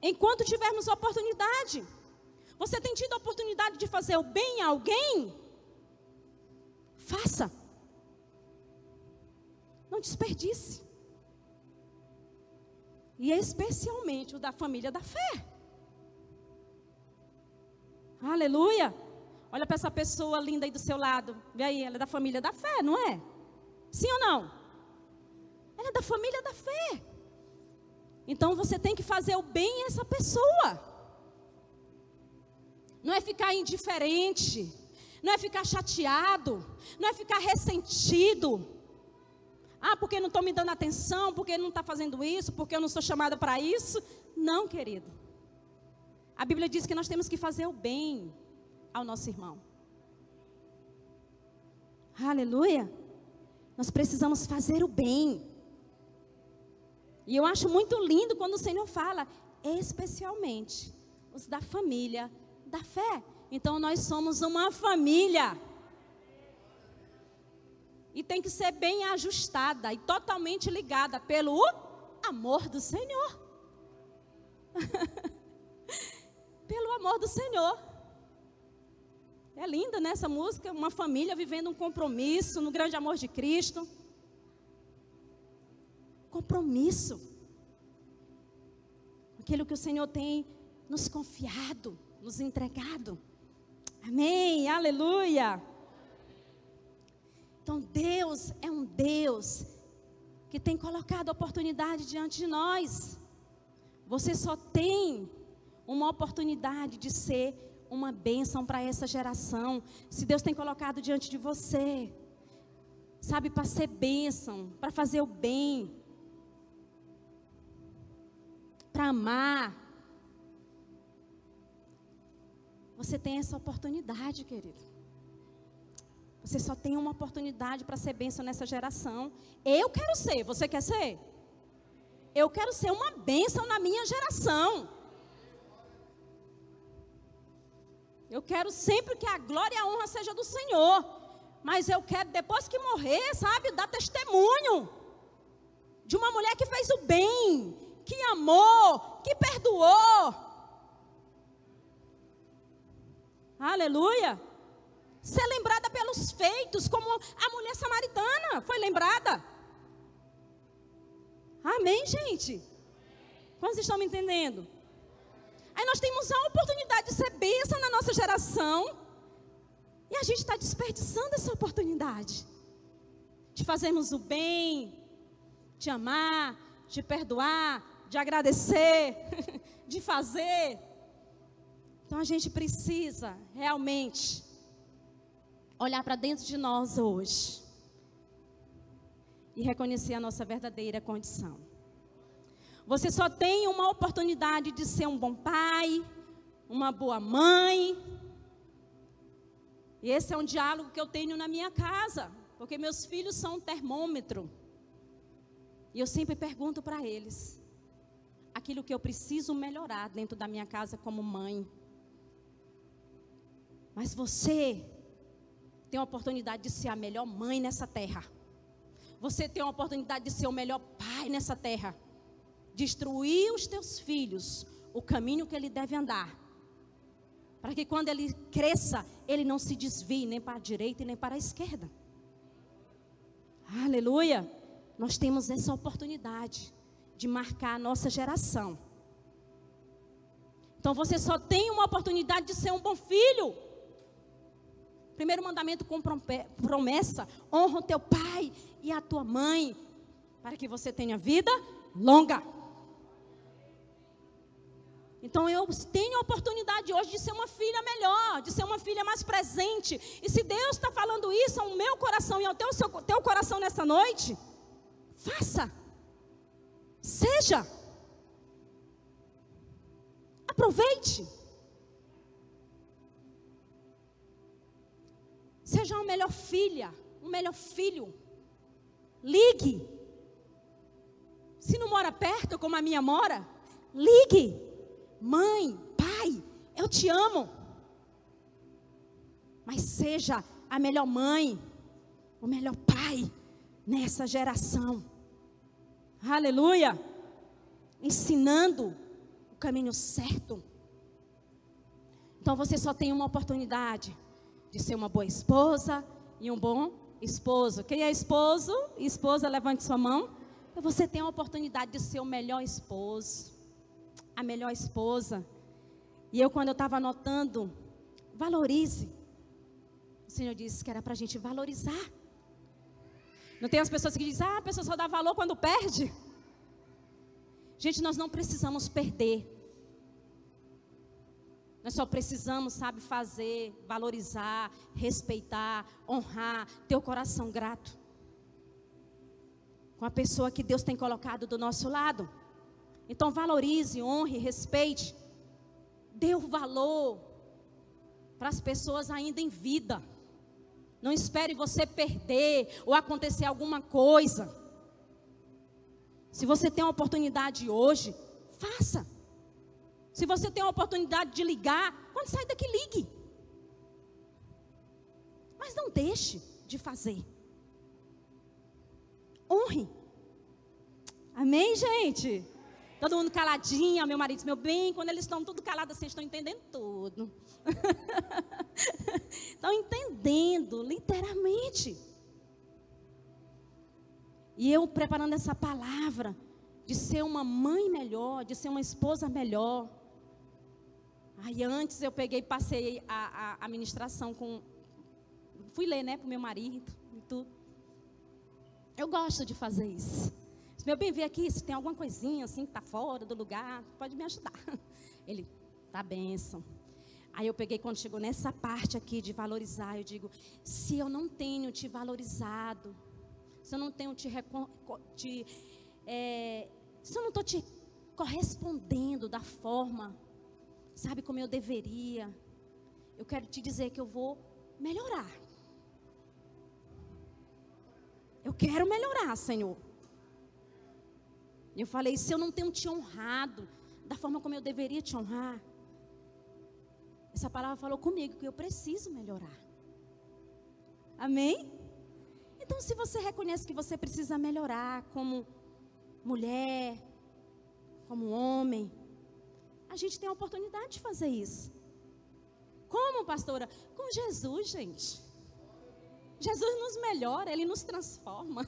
Enquanto tivermos oportunidade, você tem tido a oportunidade de fazer o bem a alguém? Faça. Não desperdice. E especialmente o da família da fé. Aleluia. Olha para essa pessoa linda aí do seu lado. Vê aí, ela é da família da fé, não é? Sim ou não? Ela é da família da fé. Então você tem que fazer o bem a essa pessoa. Não é ficar indiferente não é ficar chateado, não é ficar ressentido. Ah, porque não estou me dando atenção, porque não está fazendo isso, porque eu não sou chamada para isso. Não, querido. A Bíblia diz que nós temos que fazer o bem ao nosso irmão. Aleluia. Nós precisamos fazer o bem. E eu acho muito lindo quando o Senhor fala, especialmente os da família da fé. Então nós somos uma família. E tem que ser bem ajustada e totalmente ligada pelo amor do Senhor. [LAUGHS] pelo amor do Senhor. É linda nessa né, música, uma família vivendo um compromisso no grande amor de Cristo. Compromisso. Aquilo que o Senhor tem nos confiado, nos entregado. Amém, aleluia. Então Deus é um Deus que tem colocado oportunidade diante de nós. Você só tem uma oportunidade de ser uma bênção para essa geração. Se Deus tem colocado diante de você, sabe, para ser bênção, para fazer o bem, para amar. Você tem essa oportunidade, querido. Você só tem uma oportunidade para ser bênção nessa geração. Eu quero ser, você quer ser? Eu quero ser uma bênção na minha geração. Eu quero sempre que a glória e a honra seja do Senhor. Mas eu quero, depois que morrer, sabe, dar testemunho de uma mulher que fez o bem, que amou, que perdoou. Aleluia. Ser lembrada pelos feitos, como a mulher samaritana foi lembrada. Amém, gente? Quantos estão me entendendo? Aí nós temos a oportunidade de ser bênção na nossa geração. E a gente está desperdiçando essa oportunidade. De fazermos o bem, de amar, de perdoar, de agradecer, [LAUGHS] de fazer. Então a gente precisa realmente olhar para dentro de nós hoje e reconhecer a nossa verdadeira condição. Você só tem uma oportunidade de ser um bom pai, uma boa mãe. E esse é um diálogo que eu tenho na minha casa, porque meus filhos são um termômetro. E eu sempre pergunto para eles aquilo que eu preciso melhorar dentro da minha casa como mãe. Mas você tem a oportunidade de ser a melhor mãe nessa terra. Você tem a oportunidade de ser o melhor pai nessa terra destruir os teus filhos o caminho que ele deve andar. Para que quando ele cresça, ele não se desvie nem para a direita e nem para a esquerda. Aleluia! Nós temos essa oportunidade de marcar a nossa geração. Então você só tem uma oportunidade de ser um bom filho. Primeiro mandamento com promessa: honra o teu pai e a tua mãe, para que você tenha vida longa. Então eu tenho a oportunidade hoje de ser uma filha melhor, de ser uma filha mais presente. E se Deus está falando isso ao meu coração e ao teu, seu, teu coração nessa noite, faça. Seja. Aproveite. Seja uma melhor filha, um melhor filho. Ligue. Se não mora perto, como a minha mora, ligue. Mãe, pai, eu te amo. Mas seja a melhor mãe, o melhor pai nessa geração. Aleluia. Ensinando o caminho certo. Então você só tem uma oportunidade de ser uma boa esposa e um bom esposo. Quem é esposo esposa, levante sua mão. Você tem a oportunidade de ser o melhor esposo a melhor esposa. E eu, quando eu estava anotando, valorize. O Senhor disse que era para a gente valorizar. Não tem as pessoas que dizem, ah, a pessoa só dá valor quando perde. Gente, nós não precisamos perder. Nós só precisamos, sabe, fazer, valorizar, respeitar, honrar, ter o coração grato com a pessoa que Deus tem colocado do nosso lado. Então valorize, honre, respeite. Dê o valor para as pessoas ainda em vida. Não espere você perder ou acontecer alguma coisa. Se você tem uma oportunidade hoje, faça. Se você tem uma oportunidade de ligar, quando sair daqui, ligue. Mas não deixe de fazer. Honre. Amém, gente? Todo mundo caladinho, meu marido, meu bem, quando eles estão tudo calados assim, estão entendendo tudo. [LAUGHS] estão entendendo, literalmente. E eu preparando essa palavra de ser uma mãe melhor, de ser uma esposa melhor. Aí antes eu peguei, passei a, a, a ministração com. Fui ler, né, para o meu marido e tudo. Eu gosto de fazer isso. Meu bem, vem aqui, se tem alguma coisinha assim que está fora do lugar, pode me ajudar. [LAUGHS] Ele, tá benção. Aí eu peguei quando chegou nessa parte aqui de valorizar, eu digo, se eu não tenho te valorizado, se eu não tenho te, te é, se eu não estou te correspondendo da forma, sabe como eu deveria, eu quero te dizer que eu vou melhorar. Eu quero melhorar, Senhor. Eu falei, se eu não tenho te honrado da forma como eu deveria te honrar, essa palavra falou comigo que eu preciso melhorar. Amém? Então, se você reconhece que você precisa melhorar como mulher, como homem, a gente tem a oportunidade de fazer isso. Como, pastora? Com Jesus, gente. Jesus nos melhora, ele nos transforma.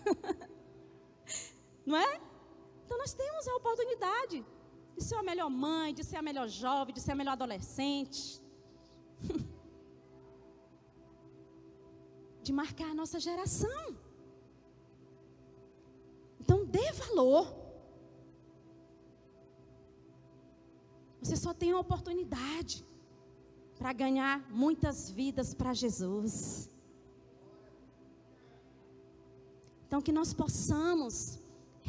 [LAUGHS] Não é? Então nós temos a oportunidade de ser a melhor mãe, de ser a melhor jovem, de ser a melhor adolescente. [LAUGHS] de marcar a nossa geração. Então dê valor. Você só tem a oportunidade para ganhar muitas vidas para Jesus. Então que nós possamos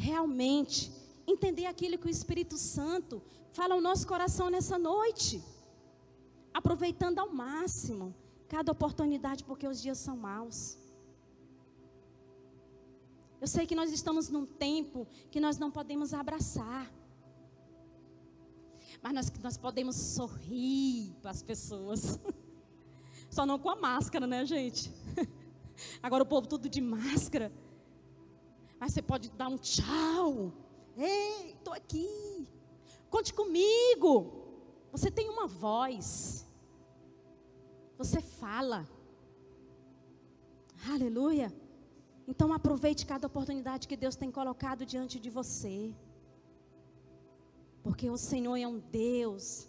realmente entender aquilo que o Espírito Santo fala ao nosso coração nessa noite. Aproveitando ao máximo cada oportunidade, porque os dias são maus. Eu sei que nós estamos num tempo que nós não podemos abraçar. Mas nós, nós podemos sorrir para as pessoas. [LAUGHS] Só não com a máscara, né, gente? [LAUGHS] Agora o povo tudo de máscara. Mas você pode dar um tchau. Ei, estou aqui. Conte comigo. Você tem uma voz. Você fala. Aleluia. Então aproveite cada oportunidade que Deus tem colocado diante de você. Porque o Senhor é um Deus,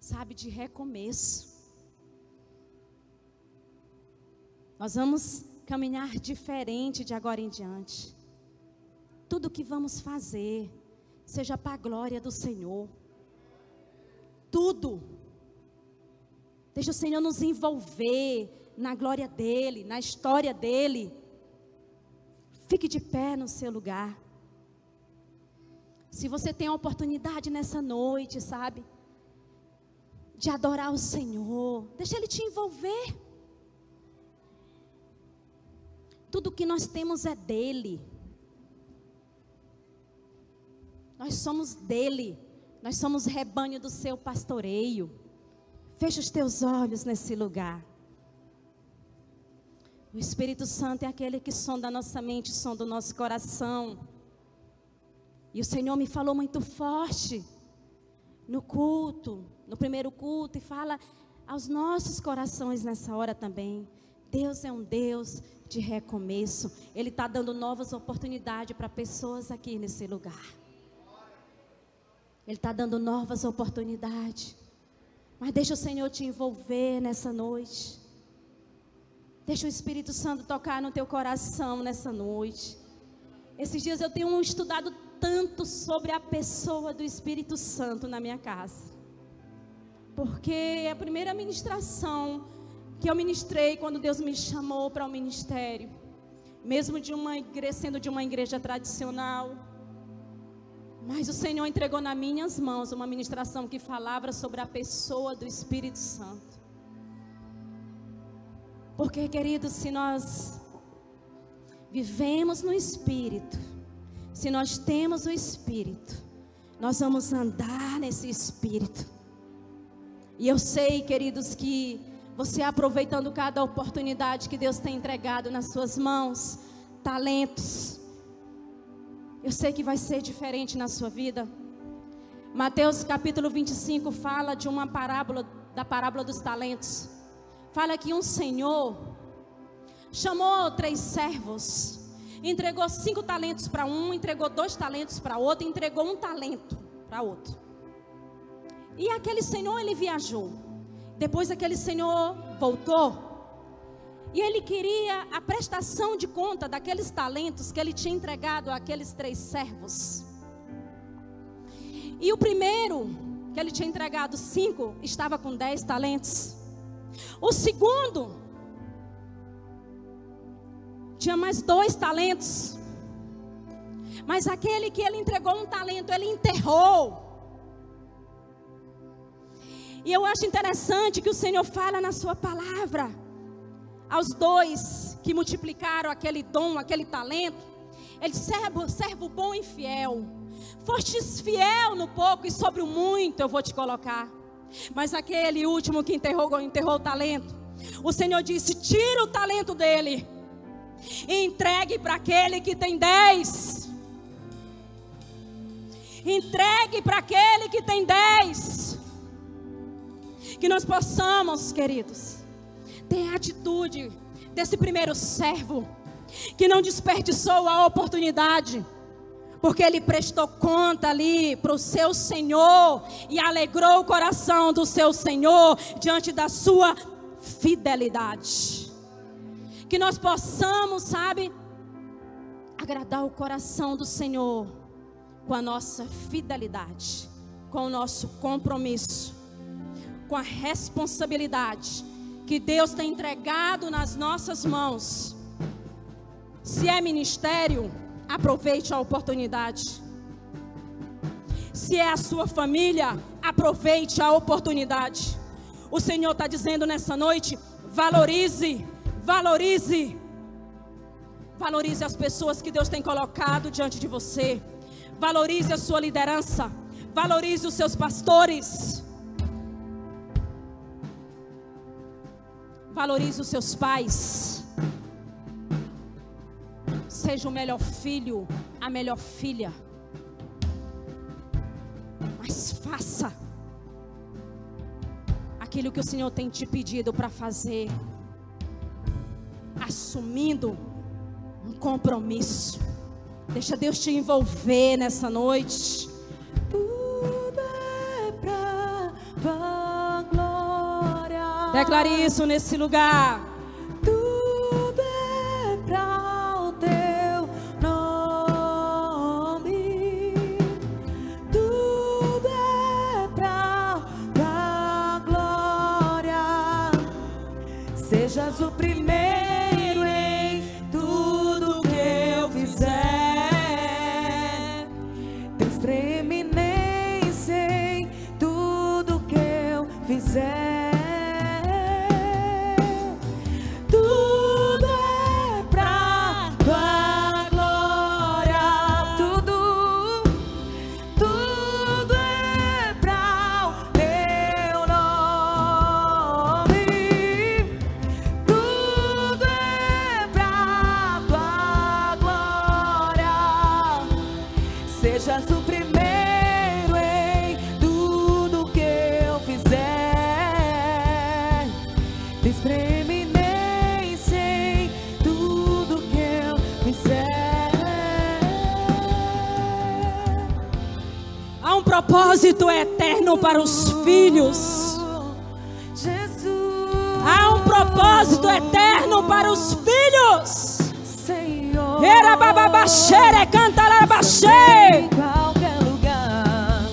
sabe, de recomeço. Nós vamos caminhar diferente de agora em diante. Tudo que vamos fazer, seja para a glória do Senhor. Tudo. Deixa o Senhor nos envolver na glória dEle, na história dEle. Fique de pé no seu lugar. Se você tem a oportunidade nessa noite, sabe? De adorar o Senhor, deixa Ele te envolver. Tudo que nós temos é dEle. Nós somos dEle. Nós somos rebanho do seu pastoreio. Feche os teus olhos nesse lugar. O Espírito Santo é aquele que sonda a nossa mente, sonda o nosso coração. E o Senhor me falou muito forte no culto, no primeiro culto, e fala aos nossos corações nessa hora também. Deus é um Deus de recomeço. Ele está dando novas oportunidades para pessoas aqui nesse lugar. Ele está dando novas oportunidades. Mas deixa o Senhor te envolver nessa noite. Deixa o Espírito Santo tocar no teu coração nessa noite. Esses dias eu tenho estudado tanto sobre a pessoa do Espírito Santo na minha casa. Porque a primeira ministração que eu ministrei quando Deus me chamou para o ministério, mesmo de uma igreja, sendo de uma igreja tradicional, mas o Senhor entregou nas minhas mãos uma ministração que falava sobre a pessoa do Espírito Santo. Porque, queridos, se nós vivemos no Espírito, se nós temos o Espírito, nós vamos andar nesse Espírito. E eu sei, queridos, que Você aproveitando cada oportunidade que Deus tem entregado nas suas mãos, talentos. Eu sei que vai ser diferente na sua vida. Mateus capítulo 25 fala de uma parábola, da parábola dos talentos. Fala que um senhor chamou três servos, entregou cinco talentos para um, entregou dois talentos para outro, entregou um talento para outro. E aquele senhor ele viajou. Depois aquele senhor voltou. E ele queria a prestação de conta daqueles talentos que ele tinha entregado àqueles três servos. E o primeiro, que ele tinha entregado cinco, estava com dez talentos. O segundo, tinha mais dois talentos. Mas aquele que ele entregou um talento, ele enterrou. E eu acho interessante que o Senhor fala na sua palavra aos dois que multiplicaram aquele dom, aquele talento. Ele servo, servo bom e fiel. Fostes fiel no pouco e sobre o muito eu vou te colocar. Mas aquele último que enterrou, enterrou o talento, o Senhor disse: tira o talento dele e entregue para aquele que tem dez. Entregue para aquele que tem dez. Que nós possamos, queridos, ter a atitude desse primeiro servo, que não desperdiçou a oportunidade, porque ele prestou conta ali para o seu Senhor e alegrou o coração do seu Senhor diante da sua fidelidade. Que nós possamos, sabe, agradar o coração do Senhor com a nossa fidelidade, com o nosso compromisso com a responsabilidade que Deus tem entregado nas nossas mãos. Se é ministério, aproveite a oportunidade. Se é a sua família, aproveite a oportunidade. O Senhor está dizendo nessa noite: valorize, valorize. Valorize as pessoas que Deus tem colocado diante de você. Valorize a sua liderança. Valorize os seus pastores. Valorize os seus pais. Seja o melhor filho, a melhor filha. Mas faça aquilo que o Senhor tem te pedido para fazer, assumindo um compromisso. Deixa Deus te envolver nessa noite. Declare isso nesse lugar. Propósito eterno para os filhos. Há um propósito eterno para os filhos. Era bababaxere, qualquer lugar,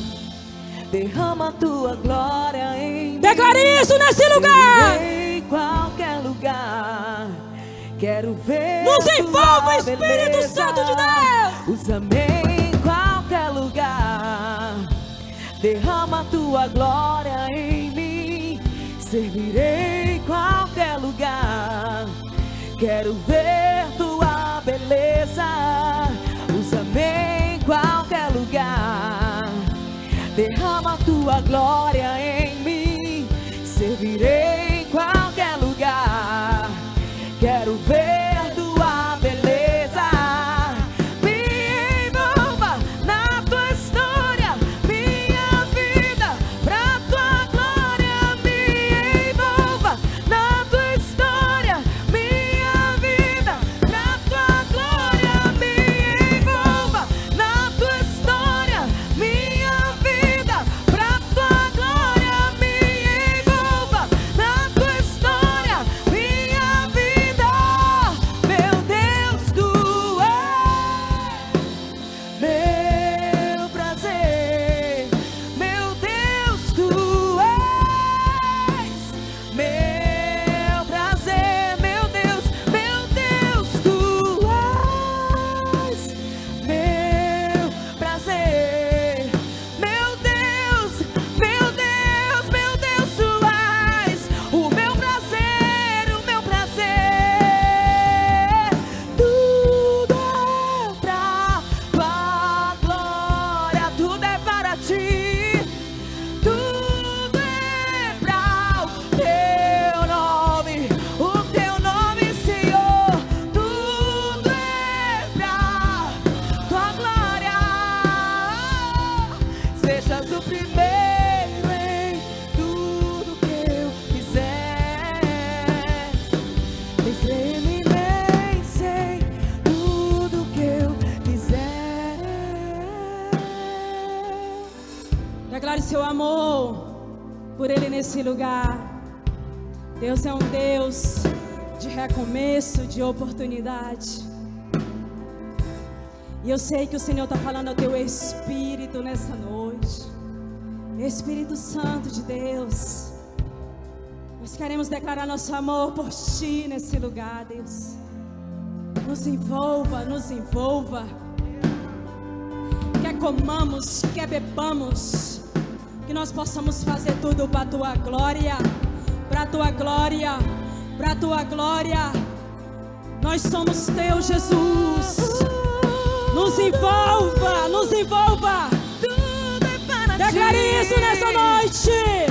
derrama tua glória em Declare isso nesse lugar. Em qualquer lugar, quero ver. Nos envolva, Espírito Santo de Deus. Usa-me derrama tua glória em mim. Servirei em qualquer lugar. Quero ver tua beleza. Usa-me em qualquer lugar. Derrama tua glória oportunidade. E eu sei que o Senhor está falando ao teu espírito nessa noite. Espírito Santo de Deus. Nós queremos declarar nosso amor por Ti nesse lugar, Deus. Nos envolva, nos envolva. Quer comamos, quer bebamos. Que nós possamos fazer tudo para a Tua glória. Para a Tua glória. Para a Tua glória. Nós somos Teu, Jesus. Nos envolva, nos envolva. Declare isso nessa noite.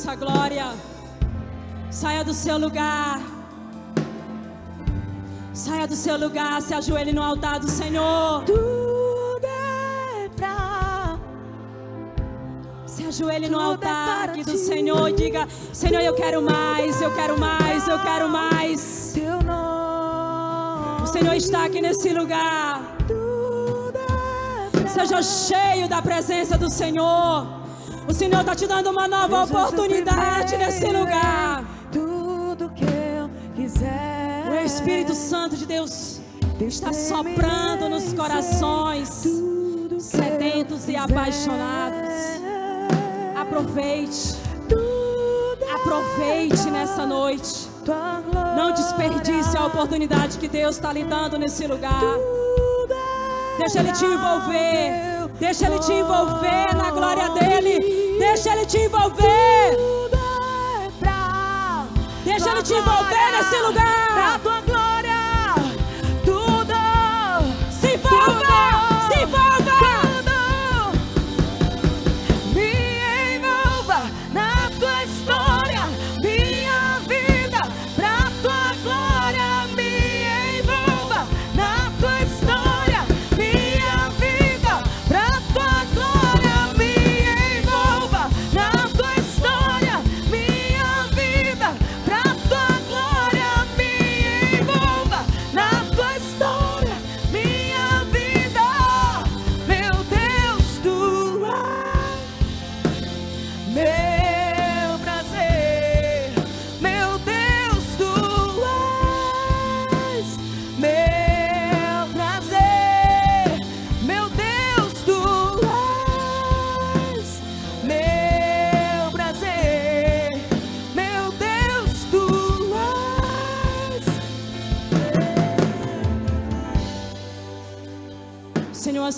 Nessa glória, saia do seu lugar. Saia do seu lugar, se ajoelhe no altar do Senhor. Tudo é pra. Se ajoelhe no altar aqui do Senhor e diga: Senhor, eu quero mais, eu quero mais, eu quero mais. Teu nome. O Senhor está aqui nesse lugar. É Seja cheio da presença do Senhor. O Senhor está te dando uma nova oportunidade nesse lugar. Tudo que eu quiser. O Espírito Santo de Deus está soprando nos corações sedentos e apaixonados. Aproveite. Aproveite nessa noite. Não desperdice a oportunidade que Deus está lhe dando nesse lugar. Deixa Ele te envolver. Deixa Ele te envolver na glória dele. Deixa Ele te envolver. Deixa Ele te envolver nesse lugar.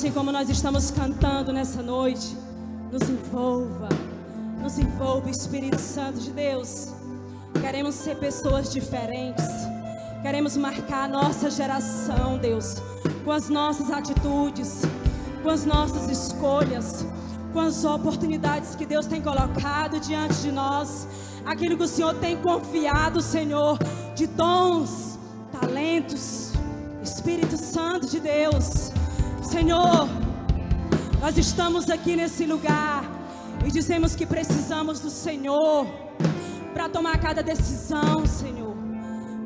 Assim como nós estamos cantando nessa noite, nos envolva, nos envolva, Espírito Santo de Deus. Queremos ser pessoas diferentes, queremos marcar a nossa geração, Deus, com as nossas atitudes, com as nossas escolhas, com as oportunidades que Deus tem colocado diante de nós, aquilo que o Senhor tem confiado, Senhor, de dons, talentos, Espírito Santo de Deus. Senhor, nós estamos aqui nesse lugar e dizemos que precisamos do Senhor para tomar cada decisão, Senhor.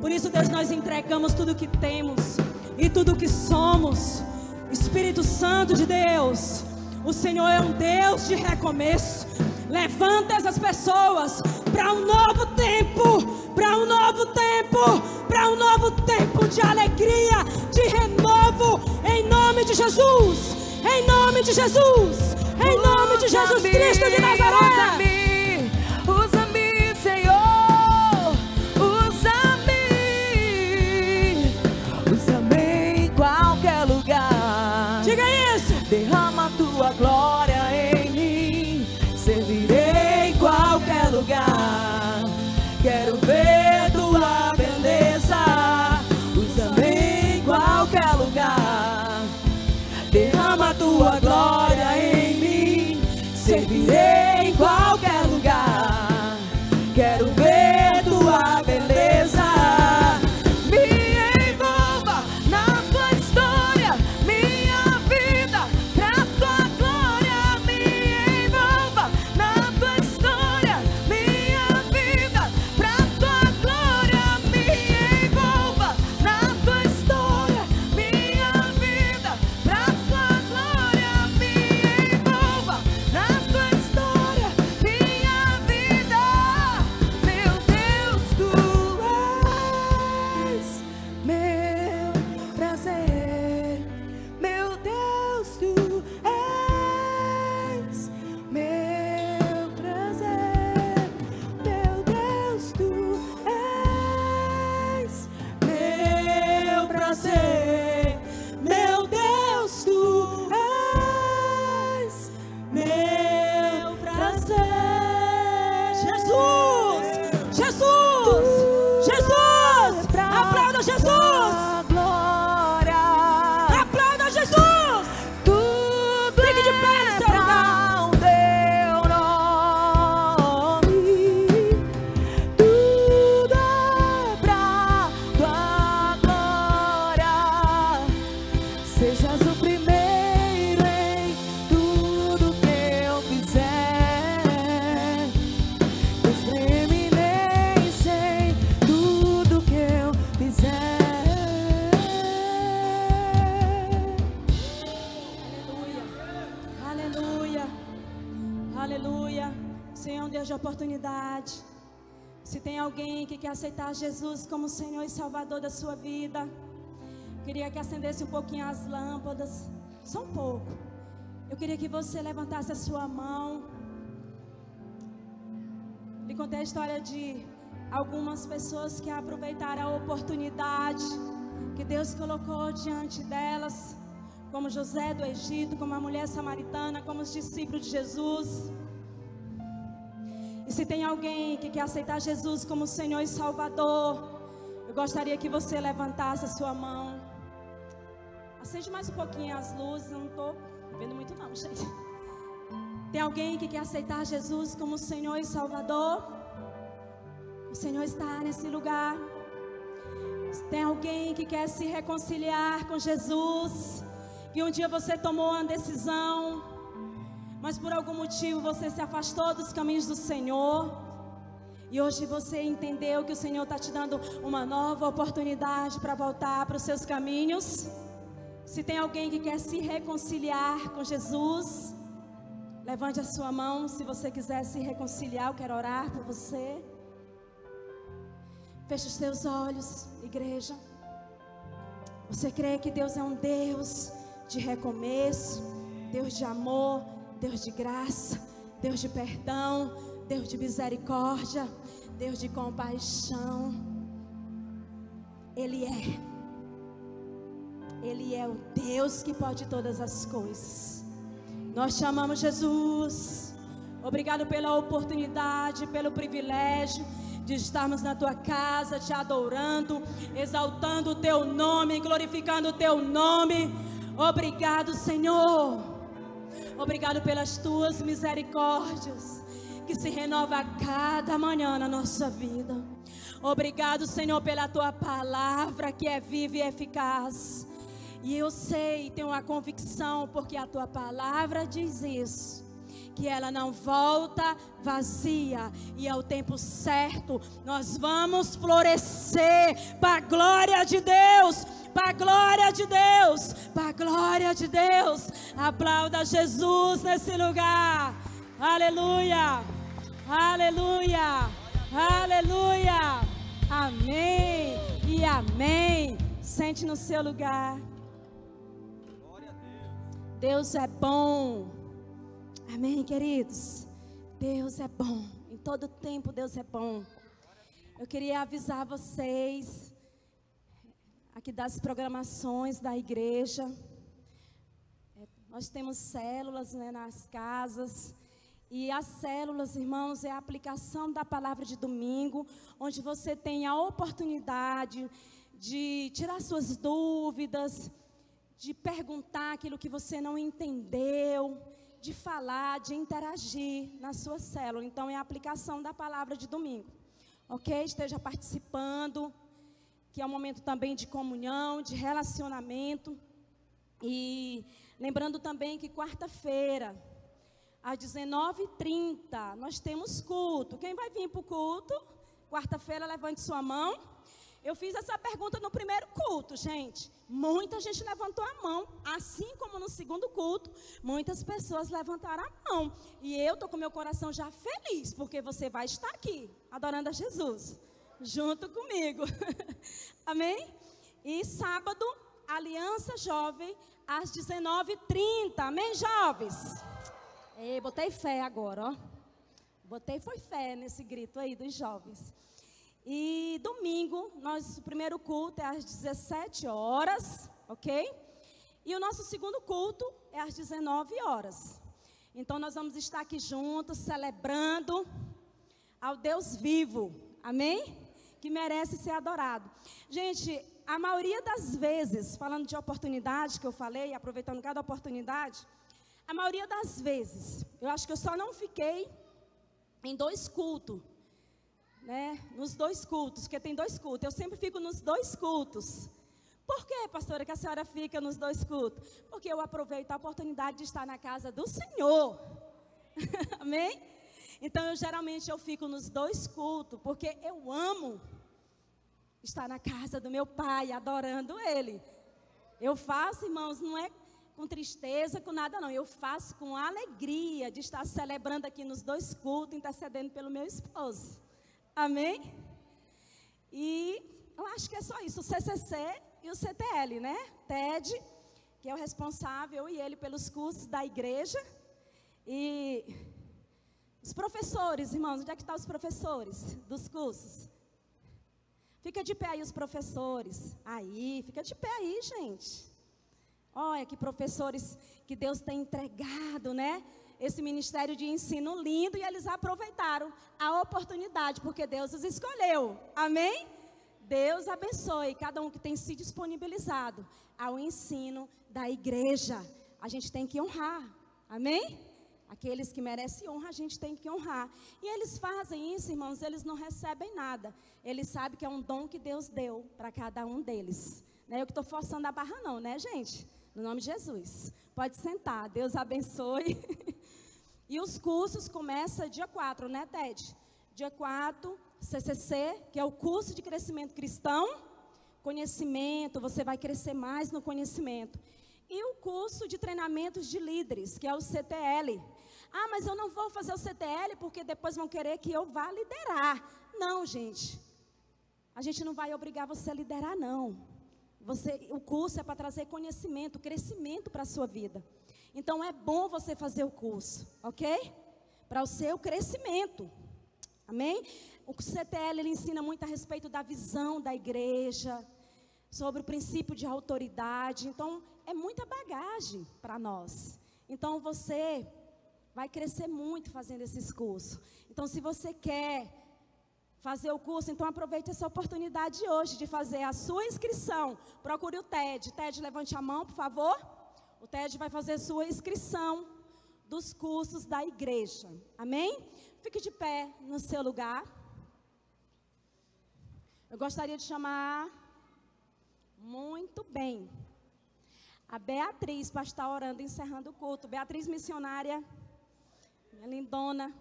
Por isso, Deus, nós entregamos tudo o que temos e tudo o que somos. Espírito Santo de Deus, o Senhor é um Deus de recomeço. Levanta essas pessoas para um novo tempo, para um novo tempo, para um novo tempo de alegria, de renovo, em nome de Jesus, em nome de Jesus, em nome de Jesus Cristo de Nazaré. Quer aceitar Jesus como Senhor e Salvador da sua vida, queria que acendesse um pouquinho as lâmpadas, só um pouco. Eu queria que você levantasse a sua mão. Lhe contei a história de algumas pessoas que aproveitaram a oportunidade que Deus colocou diante delas, como José do Egito, como a mulher samaritana, como os discípulos de Jesus. E se tem alguém que quer aceitar Jesus como Senhor e Salvador, eu gostaria que você levantasse a sua mão. Acende mais um pouquinho as luzes, eu não estou vendo muito não, gente. Tem alguém que quer aceitar Jesus como Senhor e Salvador? O Senhor está nesse lugar. Tem alguém que quer se reconciliar com Jesus? Que um dia você tomou uma decisão, mas por algum motivo você se afastou dos caminhos do Senhor. E hoje você entendeu que o Senhor está te dando uma nova oportunidade para voltar para os seus caminhos. Se tem alguém que quer se reconciliar com Jesus, levante a sua mão. Se você quiser se reconciliar, eu quero orar por você. Feche os seus olhos, igreja. Você crê que Deus é um Deus de recomeço, Deus de amor, Deus de graça, Deus de perdão, Deus de misericórdia, Deus de compaixão. Ele é. Ele é o Deus que pode todas as coisas. Nós te amamos, Jesus. Obrigado pela oportunidade, pelo privilégio de estarmos na tua casa, te adorando, exaltando o teu nome, glorificando o teu nome. Obrigado, Senhor. Obrigado pelas tuas misericórdias que se renova a cada manhã na nossa vida. Obrigado, Senhor, pela tua palavra que é viva e eficaz. E eu sei, tenho uma convicção, porque a tua palavra diz isso que ela não volta vazia e ao tempo certo nós vamos florescer para a glória de Deus, para a glória de Deus, para a glória de Deus. Aplauda Jesus nesse lugar. Aleluia. Aleluia. Aleluia. Amém e amém. Sente no seu lugar. Deus é bom. Amém, queridos. Deus é bom. Em todo tempo Deus é bom. Eu queria avisar vocês aqui das programações da igreja. É, nós temos células né, nas casas. E as células, irmãos, é a aplicação da palavra de domingo, onde você tem a oportunidade de tirar suas dúvidas, de perguntar aquilo que você não entendeu, de falar, de interagir na sua célula. Então, é a aplicação da palavra de domingo. Ok? Esteja participando, que é um momento também de comunhão, de relacionamento. E lembrando também que quarta-feira, às 19h30, nós temos culto. Quem vai vir para o culto? Quarta-feira, levante sua mão. Eu fiz essa pergunta no primeiro culto, gente. Muita gente levantou a mão, assim como no segundo culto, muitas pessoas levantaram a mão. E eu estou com meu coração já feliz, porque você vai estar aqui, adorando a Jesus, junto comigo. [LAUGHS] Amém? E sábado, Aliança Jovem, às 19h30. Amém, jovens? Ei, botei fé agora, ó. Botei foi fé nesse grito aí dos jovens. E domingo, nós, o primeiro culto é às 17 horas, ok? E o nosso segundo culto é às 19 horas. Então nós vamos estar aqui juntos, celebrando ao Deus vivo, amém? Que merece ser adorado. Gente, a maioria das vezes, falando de oportunidade que eu falei, aproveitando cada oportunidade, a maioria das vezes, eu acho que eu só não fiquei em dois cultos, né? Nos dois cultos, porque tem dois cultos. Eu sempre fico nos dois cultos. Por que, pastora, que a senhora fica nos dois cultos? Porque eu aproveito a oportunidade de estar na casa do Senhor. [LAUGHS] Amém? Então, eu geralmente eu fico nos dois cultos, porque eu amo estar na casa do meu pai, adorando Ele. Eu faço, irmãos, não é com tristeza, com nada não. Eu faço com alegria de estar celebrando aqui nos dois cultos, intercedendo pelo meu esposo. Amém? E eu acho que é só isso. O CCC e o CTL, né? TED, que é o responsável, e ele, pelos cursos da igreja. E os professores, irmãos, onde é que estão os professores dos cursos? Fica de pé aí os professores. Aí, fica de pé aí, gente. Olha que professores que Deus tem entregado, né? Esse ministério de ensino lindo e eles aproveitaram a oportunidade, porque Deus os escolheu. Amém? Deus abençoe cada um que tem se disponibilizado ao ensino da igreja. A gente tem que honrar. Amém? Aqueles que merecem honra, a gente tem que honrar. E eles fazem isso, irmãos, eles não recebem nada. Eles sabem que é um dom que Deus deu para cada um deles. Não é eu que estou forçando a barra, não, né, gente? No nome de Jesus. Pode sentar. Deus abençoe. [LAUGHS] e os cursos começam dia 4, né, Ted? Dia 4, CCC, que é o curso de crescimento cristão. Conhecimento, você vai crescer mais no conhecimento. E o curso de treinamentos de líderes, que é o CTL. Ah, mas eu não vou fazer o CTL porque depois vão querer que eu vá liderar. Não, gente. A gente não vai obrigar você a liderar, não. Você, o curso é para trazer conhecimento, crescimento para a sua vida. Então é bom você fazer o curso, ok? Para o seu crescimento. Amém? O CTL ele ensina muito a respeito da visão da igreja, sobre o princípio de autoridade. Então, é muita bagagem para nós. Então, você vai crescer muito fazendo esses cursos. Então, se você quer fazer o curso, então aproveite essa oportunidade hoje de fazer a sua inscrição. Procure o TED. TED, levante a mão, por favor. O TED vai fazer sua inscrição dos cursos da igreja. Amém? Fique de pé no seu lugar. Eu gostaria de chamar muito bem a Beatriz para estar orando, encerrando o culto. Beatriz missionária, minha lindona.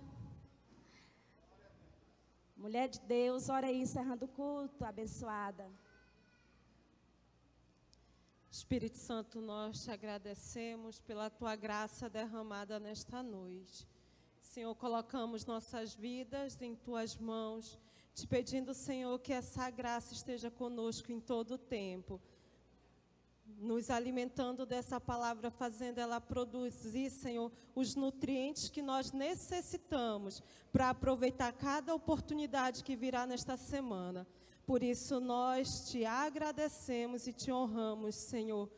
Mulher de Deus, ora aí, encerrando o culto, abençoada. Espírito Santo, nós te agradecemos pela tua graça derramada nesta noite. Senhor, colocamos nossas vidas em tuas mãos, te pedindo, Senhor, que essa graça esteja conosco em todo o tempo, nos alimentando dessa palavra, fazendo ela produzir, Senhor, os nutrientes que nós necessitamos para aproveitar cada oportunidade que virá nesta semana. Por isso nós te agradecemos e te honramos, Senhor,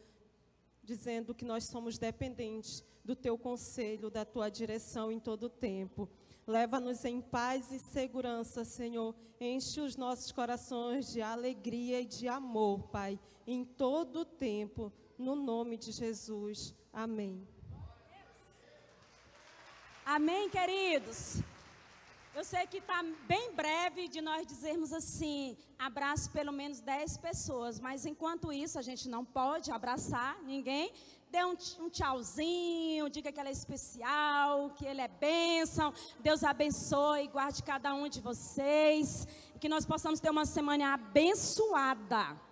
dizendo que nós somos dependentes do teu conselho, da tua direção em todo o tempo. Leva-nos em paz e segurança, Senhor. Enche os nossos corações de alegria e de amor, Pai, em todo o tempo, no nome de Jesus. Amém. Amém, queridos. Eu sei que está bem breve de nós dizermos assim, abraço pelo menos 10 pessoas, mas enquanto isso a gente não pode abraçar ninguém. Dê um, um tchauzinho, diga que ela é especial, que ele é bênção. Deus abençoe guarde cada um de vocês. E que nós possamos ter uma semana abençoada.